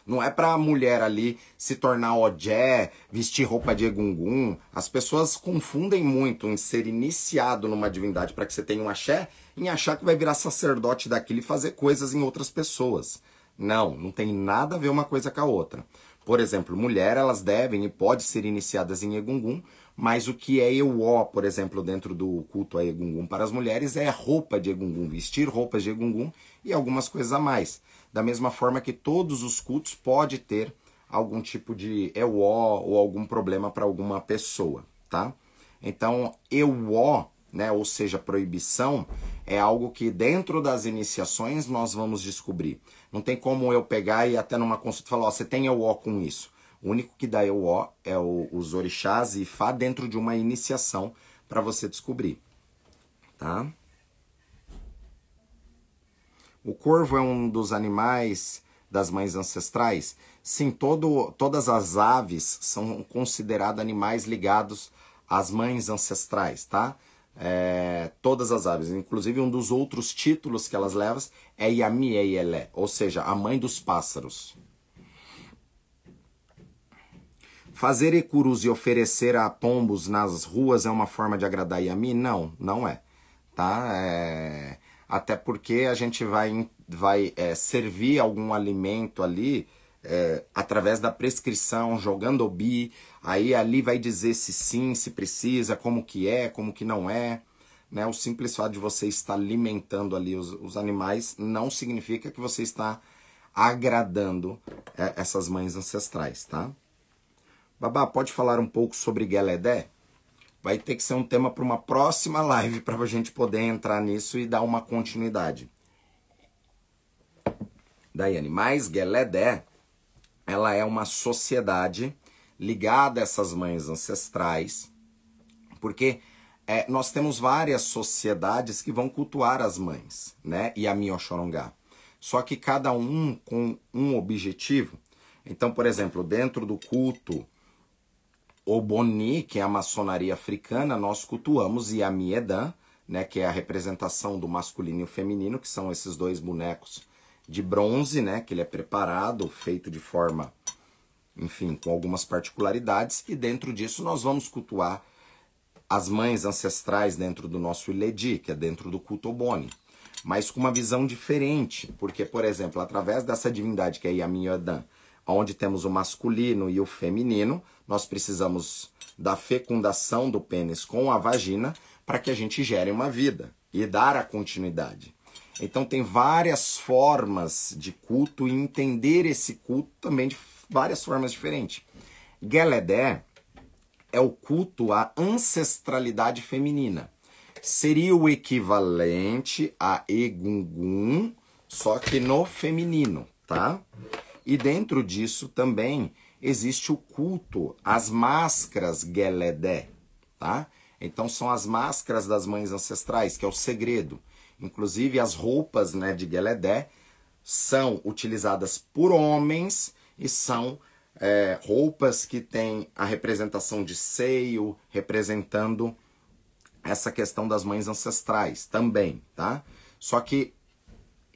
Não é para a mulher ali se tornar ojé, vestir roupa de egungun. As pessoas confundem muito em ser iniciado numa divindade para que você tenha um axé, em achar que vai virar sacerdote daquilo e fazer coisas em outras pessoas. Não, não tem nada a ver uma coisa com a outra. Por exemplo, mulher, elas devem e podem ser iniciadas em egungun, mas o que é euó, por exemplo, dentro do culto a egungun para as mulheres é roupa de egungun, vestir roupas de egungun e algumas coisas a mais da mesma forma que todos os cultos pode ter algum tipo de EWO ou algum problema para alguma pessoa, tá? Então, EWO, né, ou seja, proibição, é algo que dentro das iniciações nós vamos descobrir. Não tem como eu pegar e até numa consulta falar, ó, você tem EWO com isso. O único que dá EWO é o, os orixás e Fá dentro de uma iniciação para você descobrir, tá? O corvo é um dos animais das mães ancestrais? Sim, todo, todas as aves são consideradas animais ligados às mães ancestrais, tá? É, todas as aves, inclusive um dos outros títulos que elas levam é Yamieyele, ou seja, a mãe dos pássaros. Fazer ecurus e oferecer a pombos nas ruas é uma forma de agradar Yami? Não, não é. Tá? É até porque a gente vai, vai é, servir algum alimento ali é, através da prescrição, jogando o bi, aí ali vai dizer se sim, se precisa, como que é, como que não é. Né? O simples fato de você estar alimentando ali os, os animais não significa que você está agradando é, essas mães ancestrais, tá? Babá, pode falar um pouco sobre Geledé? vai ter que ser um tema para uma próxima live para a gente poder entrar nisso e dar uma continuidade. Daiane, mas Geledé, ela é uma sociedade ligada a essas mães ancestrais, porque é, nós temos várias sociedades que vão cultuar as mães, né? E a Mioxorongá. Só que cada um com um objetivo. Então, por exemplo, dentro do culto o Boni, que é a maçonaria africana, nós cultuamos Yamiedan, né, que é a representação do masculino e o feminino, que são esses dois bonecos de bronze, né, que ele é preparado, feito de forma, enfim, com algumas particularidades, e dentro disso nós vamos cultuar as mães ancestrais dentro do nosso Iledi, que é dentro do culto Boni, mas com uma visão diferente, porque, por exemplo, através dessa divindade que é Yamiedan, onde temos o masculino e o feminino, nós precisamos da fecundação do pênis com a vagina para que a gente gere uma vida e dar a continuidade. Então tem várias formas de culto e entender esse culto também de várias formas diferentes. Geledé é o culto à ancestralidade feminina. Seria o equivalente a Egungun, só que no feminino, tá? E dentro disso também existe o culto às máscaras Geledé, tá? Então são as máscaras das mães ancestrais, que é o segredo. Inclusive as roupas né, de Geledé são utilizadas por homens e são é, roupas que têm a representação de seio, representando essa questão das mães ancestrais também, tá? Só que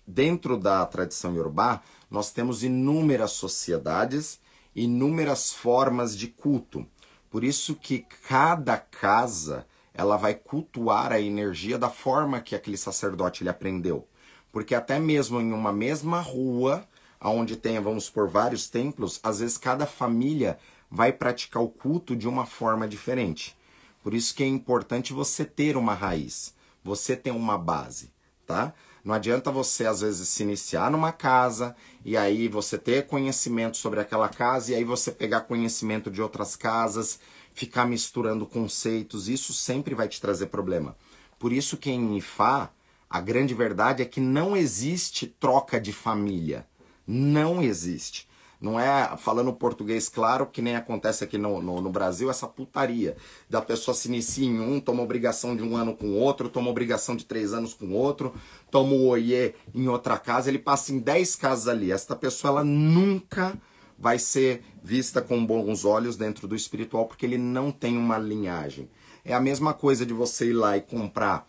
dentro da tradição iorubá, nós temos inúmeras sociedades inúmeras formas de culto. Por isso que cada casa ela vai cultuar a energia da forma que aquele sacerdote ele aprendeu. Porque até mesmo em uma mesma rua, onde tenha, vamos por vários templos, às vezes cada família vai praticar o culto de uma forma diferente. Por isso que é importante você ter uma raiz, você ter uma base, tá? Não adianta você, às vezes, se iniciar numa casa e aí você ter conhecimento sobre aquela casa e aí você pegar conhecimento de outras casas, ficar misturando conceitos. Isso sempre vai te trazer problema. Por isso que em Ifá, a grande verdade é que não existe troca de família. Não existe. Não é falando português claro, que nem acontece aqui no, no, no, Brasil, essa putaria. Da pessoa se inicia em um, toma obrigação de um ano com outro, toma obrigação de três anos com outro, toma o oiê em outra casa, ele passa em dez casas ali. Esta pessoa, ela nunca vai ser vista com bons olhos dentro do espiritual, porque ele não tem uma linhagem. É a mesma coisa de você ir lá e comprar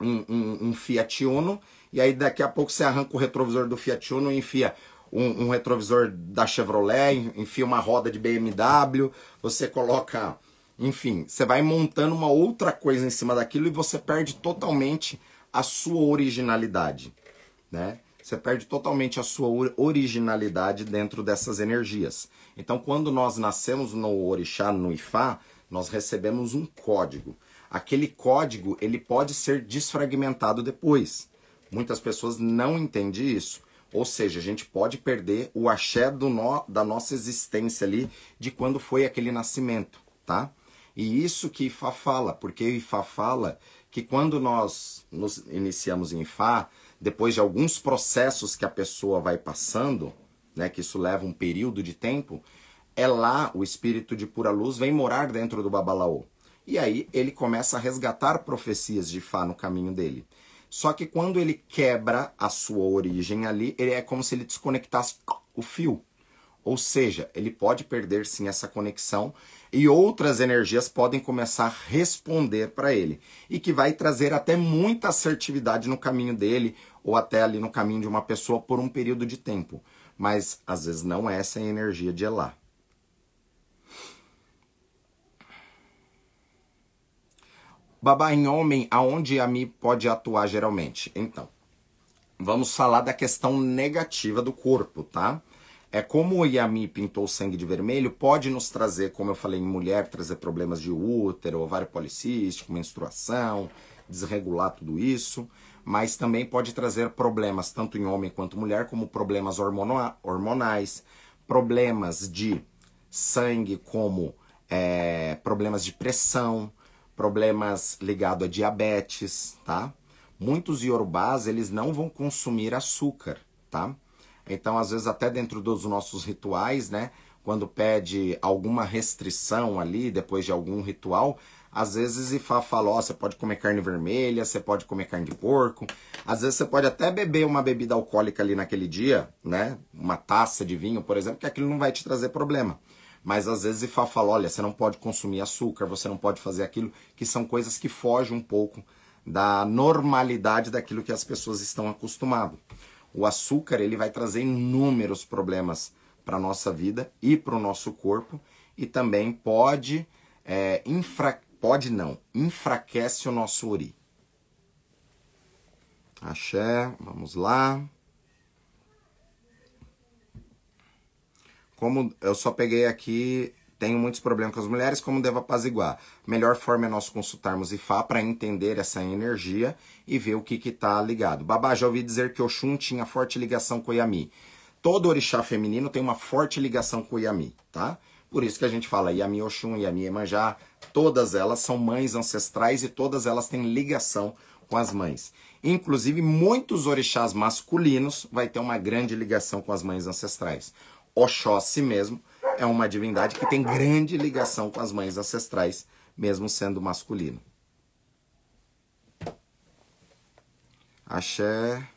um, um, um Fiat Uno, e aí daqui a pouco você arranca o retrovisor do Fiat Uno e enfia um, um, retrovisor da Chevrolet, enfia uma roda de BMW, você coloca, enfim, você vai montando uma outra coisa em cima daquilo e você perde totalmente a sua originalidade, né? Você perde totalmente a sua originalidade dentro dessas energias. Então, quando nós nascemos no orixá, no ifá, nós recebemos um código. Aquele código, ele pode ser desfragmentado depois. Muitas pessoas não entendem isso. Ou seja, a gente pode perder o axé do no, da nossa existência ali de quando foi aquele nascimento, tá? E isso que Ifá fala, porque Ifá fala que quando nós nos iniciamos em Ifá, depois de alguns processos que a pessoa vai passando, né, que isso leva um período de tempo, é lá o espírito de pura luz vem morar dentro do Babalaô. E aí ele começa a resgatar profecias de Ifá no caminho dele. Só que quando ele quebra a sua origem ali, ele é como se ele desconectasse o fio. Ou seja, ele pode perder sim essa conexão e outras energias podem começar a responder para ele. E que vai trazer até muita assertividade no caminho dele ou até ali no caminho de uma pessoa por um período de tempo. Mas às vezes não é essa a energia de Elá. Babá, em homem, aonde a Mi pode atuar geralmente? Então, vamos falar da questão negativa do corpo, tá? É como o Yami pintou sangue de vermelho, pode nos trazer, como eu falei, em mulher, trazer problemas de útero, ovário policístico, menstruação, desregular tudo isso, mas também pode trazer problemas, tanto em homem quanto mulher, como problemas hormonais, problemas de sangue, como é, problemas de pressão, problemas ligados a diabetes, tá? Muitos iorubás, eles não vão consumir açúcar, tá? Então, às vezes, até dentro dos nossos rituais, né? Quando pede alguma restrição ali, depois de algum ritual, às vezes Ifá fala, ó, você pode comer carne vermelha, você pode comer carne de porco. Às vezes você pode até beber uma bebida alcoólica ali naquele dia, né? Uma taça de vinho, por exemplo, que aquilo não vai te trazer problema. Mas às vezes Ifá fala, olha, você não pode consumir açúcar, você não pode fazer aquilo, que são coisas que fogem um pouco da normalidade daquilo que as pessoas estão acostumadas. O açúcar ele vai trazer inúmeros problemas para a nossa vida e para o nosso corpo e também pode, é, infra... pode não, enfraquece o nosso uri. Axé, vamos lá. Como eu só peguei aqui, tenho muitos problemas com as mulheres, como devo apaziguar? Melhor forma é nós consultarmos Ifá para entender essa energia e ver o que está ligado. Babá, já ouvi dizer que Oxum tinha forte ligação com Yami. Todo orixá feminino tem uma forte ligação com Yami, tá? Por isso que a gente fala Yami Oxum, Yami Emanjá, todas elas são mães ancestrais e todas elas têm ligação com as mães. Inclusive, muitos orixás masculinos vai ter uma grande ligação com as mães ancestrais. Oxóssi mesmo é uma divindade que tem grande ligação com as mães ancestrais, mesmo sendo masculino. Axé.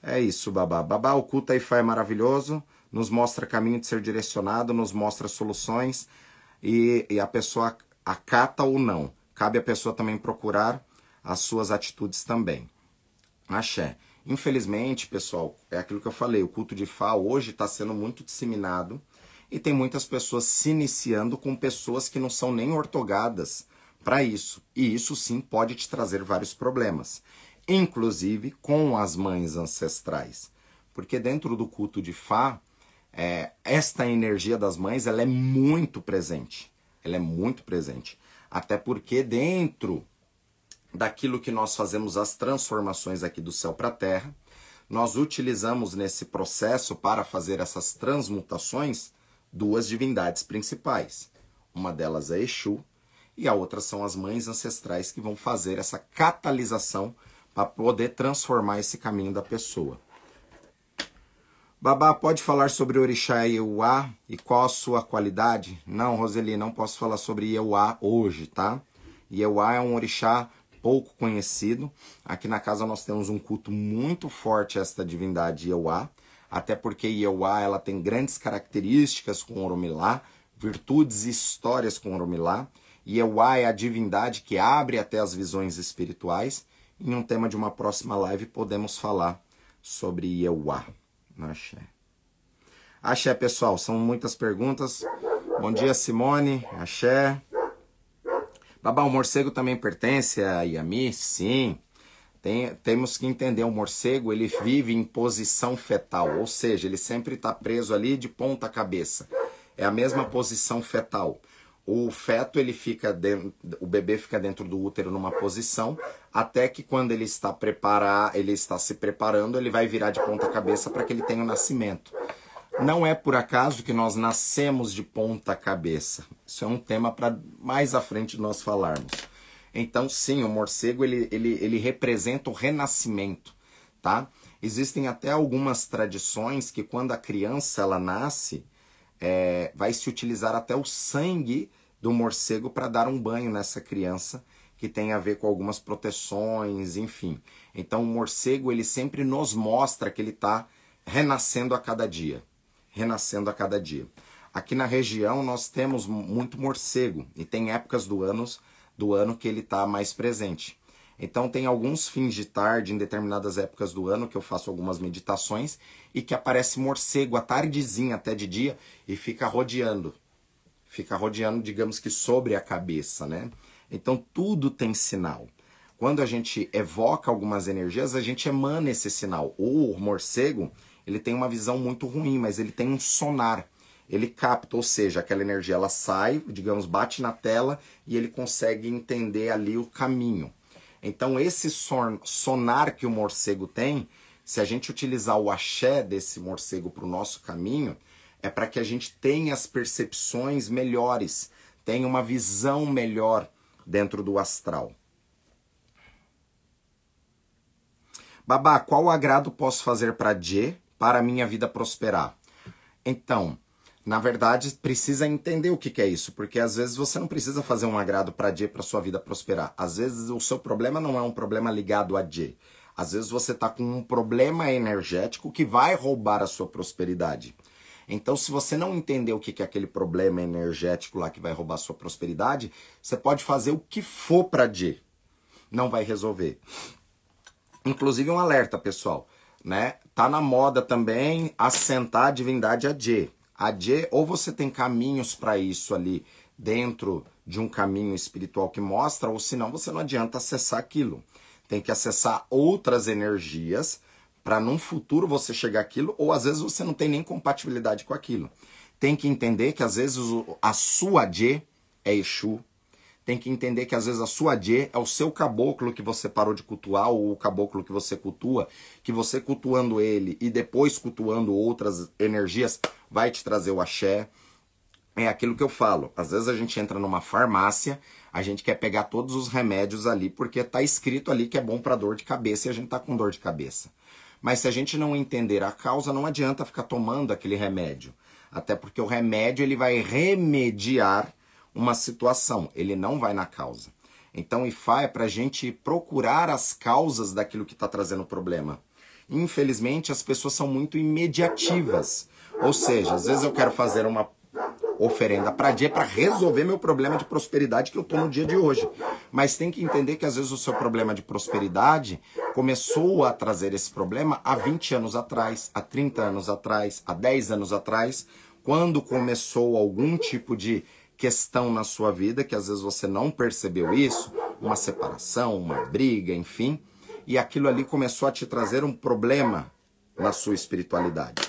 É isso, babá. Babá, o culto Ifá é maravilhoso, nos mostra caminho de ser direcionado, nos mostra soluções e, e a pessoa acata ou não. Cabe a pessoa também procurar as suas atitudes também. Axé. Infelizmente, pessoal, é aquilo que eu falei, o culto de Fá hoje está sendo muito disseminado e tem muitas pessoas se iniciando com pessoas que não são nem ortogadas para isso. E isso sim pode te trazer vários problemas, inclusive com as mães ancestrais. Porque dentro do culto de Fá, é, esta energia das mães ela é muito presente. Ela é muito presente. Até porque dentro daquilo que nós fazemos as transformações aqui do céu para a terra. Nós utilizamos nesse processo para fazer essas transmutações duas divindades principais. Uma delas é Exu e a outra são as mães ancestrais que vão fazer essa catalisação para poder transformar esse caminho da pessoa. Babá, pode falar sobre Orixá Ieuá e qual a sua qualidade? Não, Roseli, não posso falar sobre Ieuá hoje, tá? Ieuá é um orixá pouco conhecido. Aqui na casa nós temos um culto muito forte a esta divindade Ieuá, até porque Ieuá ela tem grandes características com Oromilá, virtudes e histórias com Oromilá. Ieuá é a divindade que abre até as visões espirituais. Em um tema de uma próxima live podemos falar sobre Ieuá no Axé. Axé, pessoal, são muitas perguntas. Bom dia, Simone. Axé. Babá, o morcego também pertence a Yami? Sim. Tem, temos que entender, o morcego ele vive em posição fetal, ou seja, ele sempre está preso ali de ponta cabeça. É a mesma posição fetal. O feto ele fica dentro, o bebê fica dentro do útero numa posição até que quando ele está preparar, ele está se preparando, ele vai virar de ponta cabeça para que ele tenha o nascimento. Não é por acaso que nós nascemos de ponta cabeça. Isso é um tema para mais à frente nós falarmos. Então, sim, o morcego ele, ele, ele representa o renascimento, tá? Existem até algumas tradições que quando a criança ela nasce, é, vai se utilizar até o sangue do morcego para dar um banho nessa criança que tem a ver com algumas proteções, enfim. Então o morcego ele sempre nos mostra que ele está renascendo a cada dia, renascendo a cada dia. Aqui na região nós temos muito morcego e tem épocas do ano do ano que ele está mais presente. Então tem alguns fins de tarde em determinadas épocas do ano que eu faço algumas meditações e que aparece morcego à tardezinha até de dia e fica rodeando. Fica rodeando, digamos que sobre a cabeça, né? Então tudo tem sinal. Quando a gente evoca algumas energias, a gente emana esse sinal. O morcego, ele tem uma visão muito ruim, mas ele tem um sonar. Ele capta, ou seja, aquela energia ela sai, digamos, bate na tela e ele consegue entender ali o caminho. Então, esse son sonar que o morcego tem, se a gente utilizar o axé desse morcego para o nosso caminho, é para que a gente tenha as percepções melhores, tenha uma visão melhor dentro do astral. Babá, qual agrado posso fazer para Dje para minha vida prosperar? Então, na verdade, precisa entender o que, que é isso, porque às vezes você não precisa fazer um agrado para Dje para sua vida prosperar. Às vezes o seu problema não é um problema ligado a Dje. Às vezes você está com um problema energético que vai roubar a sua prosperidade. Então, se você não entender o que é aquele problema energético lá que vai roubar a sua prosperidade, você pode fazer o que for para Dje. Não vai resolver. Inclusive um alerta, pessoal, né? Tá na moda também assentar a divindade a Dje. A ou você tem caminhos para isso ali dentro de um caminho espiritual que mostra, ou senão você não adianta acessar aquilo. Tem que acessar outras energias para num futuro você chegar aquilo, ou às vezes você não tem nem compatibilidade com aquilo. Tem que entender que às vezes a sua Dje é Exu, tem que entender que às vezes a sua Dje é o seu caboclo que você parou de cultuar, ou o caboclo que você cultua, que você cultuando ele e depois cultuando outras energias, vai te trazer o axé. É aquilo que eu falo. Às vezes a gente entra numa farmácia, a gente quer pegar todos os remédios ali, porque tá escrito ali que é bom para dor de cabeça e a gente tá com dor de cabeça. Mas se a gente não entender a causa, não adianta ficar tomando aquele remédio. Até porque o remédio ele vai remediar uma situação, ele não vai na causa. Então, IFA é para a gente procurar as causas daquilo que está trazendo o problema. Infelizmente, as pessoas são muito imediativas. Ou seja, às vezes eu quero fazer uma oferenda para dia para resolver meu problema de prosperidade que eu estou no dia de hoje. Mas tem que entender que às vezes o seu problema de prosperidade começou a trazer esse problema há 20 anos atrás, há 30 anos atrás, há 10 anos atrás, quando começou algum tipo de questão na sua vida que às vezes você não percebeu isso, uma separação, uma briga, enfim, e aquilo ali começou a te trazer um problema na sua espiritualidade.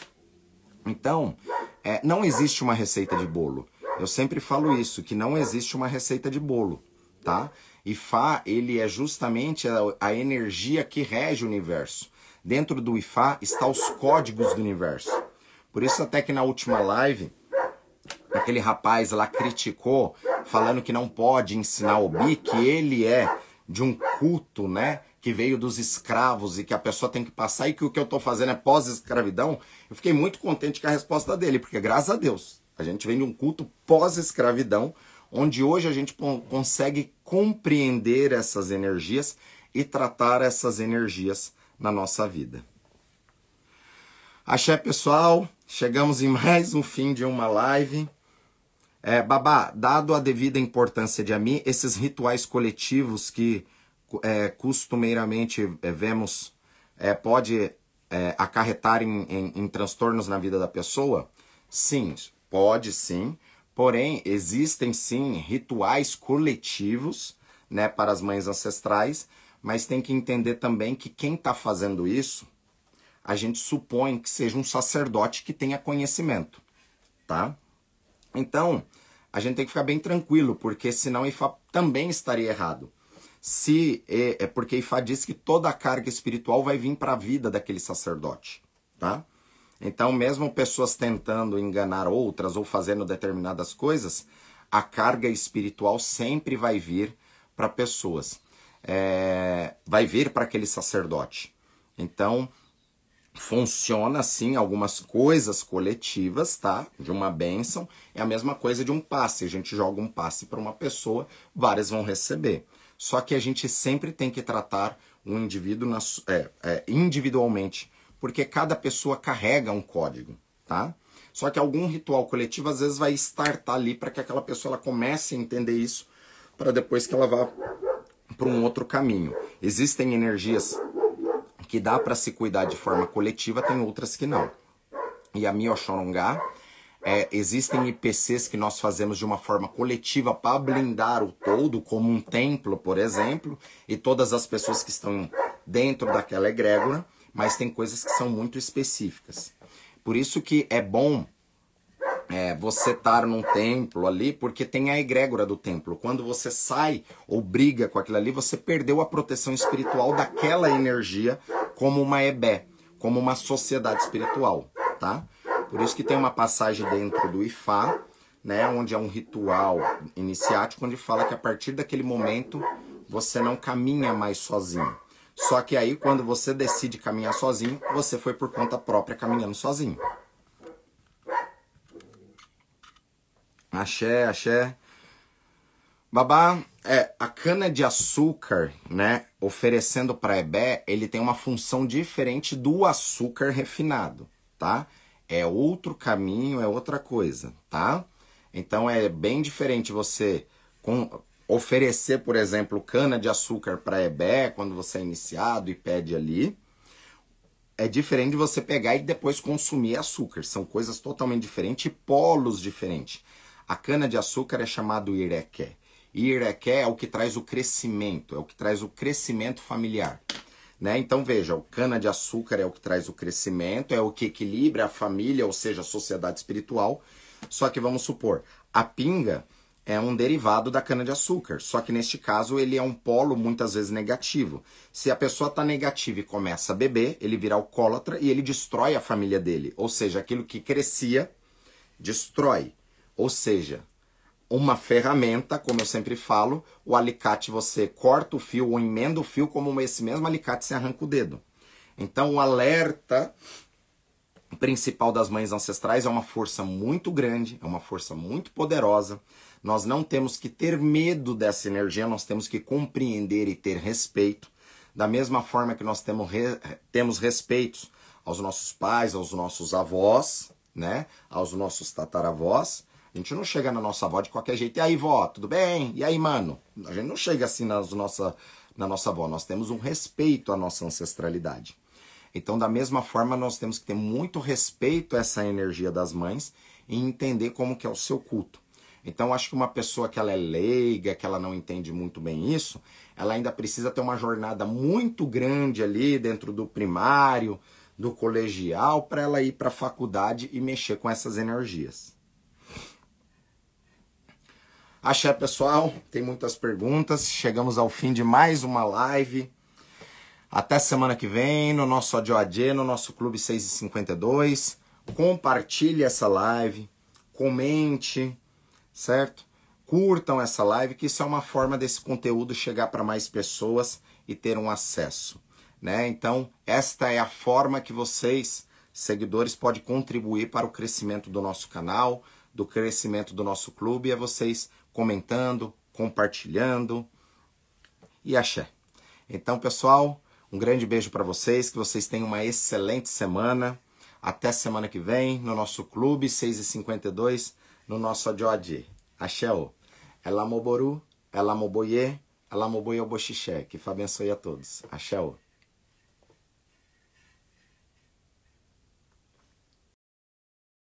Então, é, não existe uma receita de bolo. Eu sempre falo isso, que não existe uma receita de bolo, tá? E Fá, ele é justamente a, a energia que rege o universo. Dentro do Ifá está os códigos do universo. Por isso até que na última live aquele rapaz lá criticou, falando que não pode ensinar o Bi, que ele é de um culto, né? que veio dos escravos e que a pessoa tem que passar e que o que eu estou fazendo é pós-escravidão, eu fiquei muito contente com a resposta dele, porque graças a Deus, a gente vem de um culto pós-escravidão, onde hoje a gente consegue compreender essas energias e tratar essas energias na nossa vida. Axé, pessoal, chegamos em mais um fim de uma live. É, Babá, dado a devida importância de a mim, esses rituais coletivos que é, costumeiramente é, vemos é, pode é, acarretar em, em, em transtornos na vida da pessoa? Sim, pode sim. Porém, existem sim rituais coletivos né, para as mães ancestrais, mas tem que entender também que quem está fazendo isso, a gente supõe que seja um sacerdote que tenha conhecimento, tá? Então, a gente tem que ficar bem tranquilo, porque senão Ifá também estaria errado. Se é, é porque Ifá diz que toda a carga espiritual vai vir para a vida daquele sacerdote, tá? Então, mesmo pessoas tentando enganar outras ou fazendo determinadas coisas, a carga espiritual sempre vai vir para pessoas. É, vai vir para aquele sacerdote. Então, funciona assim algumas coisas coletivas, tá? De uma bênção. É a mesma coisa de um passe. A gente joga um passe para uma pessoa, várias vão receber. Só que a gente sempre tem que tratar um indivíduo na, é, é, individualmente porque cada pessoa carrega um código, tá? Só que algum ritual coletivo às vezes vai startar ali para que aquela pessoa ela comece a entender isso, para depois que ela vá para um outro caminho. Existem energias que dá para se cuidar de forma coletiva, tem outras que não. E a Mioshorongá, é, existem IPCs que nós fazemos de uma forma coletiva para blindar o todo, como um templo, por exemplo, e todas as pessoas que estão dentro daquela egrégora mas tem coisas que são muito específicas. Por isso que é bom é, você estar num templo ali, porque tem a egrégora do templo. Quando você sai ou briga com aquilo ali, você perdeu a proteção espiritual daquela energia como uma ebé, como uma sociedade espiritual, tá? Por isso que tem uma passagem dentro do Ifá, né, onde é um ritual iniciático, onde fala que a partir daquele momento você não caminha mais sozinho. Só que aí, quando você decide caminhar sozinho, você foi por conta própria caminhando sozinho. Axé, axé. Babá, é, a cana de açúcar, né, oferecendo para Ebé, ele tem uma função diferente do açúcar refinado, tá? É outro caminho, é outra coisa, tá? Então é bem diferente você com, oferecer, por exemplo, cana de açúcar para EBE quando você é iniciado e pede ali, é diferente de você pegar e depois consumir açúcar. São coisas totalmente diferentes e polos diferentes. A cana de açúcar é chamado irequé. Irequé é o que traz o crescimento, é o que traz o crescimento familiar. Né? Então veja, o cana de açúcar é o que traz o crescimento, é o que equilibra a família, ou seja, a sociedade espiritual. Só que vamos supor, a pinga é um derivado da cana-de-açúcar. Só que neste caso ele é um polo muitas vezes negativo. Se a pessoa está negativa e começa a beber, ele vira alcoólatra e ele destrói a família dele. Ou seja, aquilo que crescia, destrói. Ou seja, uma ferramenta, como eu sempre falo, o alicate você corta o fio ou emenda o fio, como esse mesmo alicate se arranca o dedo. Então o alerta principal das mães ancestrais é uma força muito grande, é uma força muito poderosa nós não temos que ter medo dessa energia, nós temos que compreender e ter respeito. Da mesma forma que nós temos, re, temos respeito aos nossos pais, aos nossos avós, né? Aos nossos tataravós. A gente não chega na nossa avó de qualquer jeito. E aí, vó, tudo bem? E aí, mano? A gente não chega assim nas nossa, na nossa avó. Nós temos um respeito à nossa ancestralidade. Então, da mesma forma, nós temos que ter muito respeito a essa energia das mães e entender como que é o seu culto. Então, acho que uma pessoa que ela é leiga, que ela não entende muito bem isso, ela ainda precisa ter uma jornada muito grande ali dentro do primário, do colegial, para ela ir para a faculdade e mexer com essas energias. Axé, pessoal, tem muitas perguntas. Chegamos ao fim de mais uma live. Até semana que vem no nosso ADOAD, no nosso Clube 652. Compartilhe essa live, comente, certo? curtam essa live, que isso é uma forma desse conteúdo chegar para mais pessoas e ter um acesso. Né? Então, esta é a forma que vocês, seguidores, podem contribuir para o crescimento do nosso canal, do crescimento do nosso clube, é vocês comentando, compartilhando e axé. Então, pessoal, um grande beijo para vocês, que vocês tenham uma excelente semana. Até semana que vem no nosso clube 6h52, no nosso Adioadi. Axéu. Ela moboru, ela moboye, ela moboye oboxixé. Que Fá abençoe a todos. Axéu.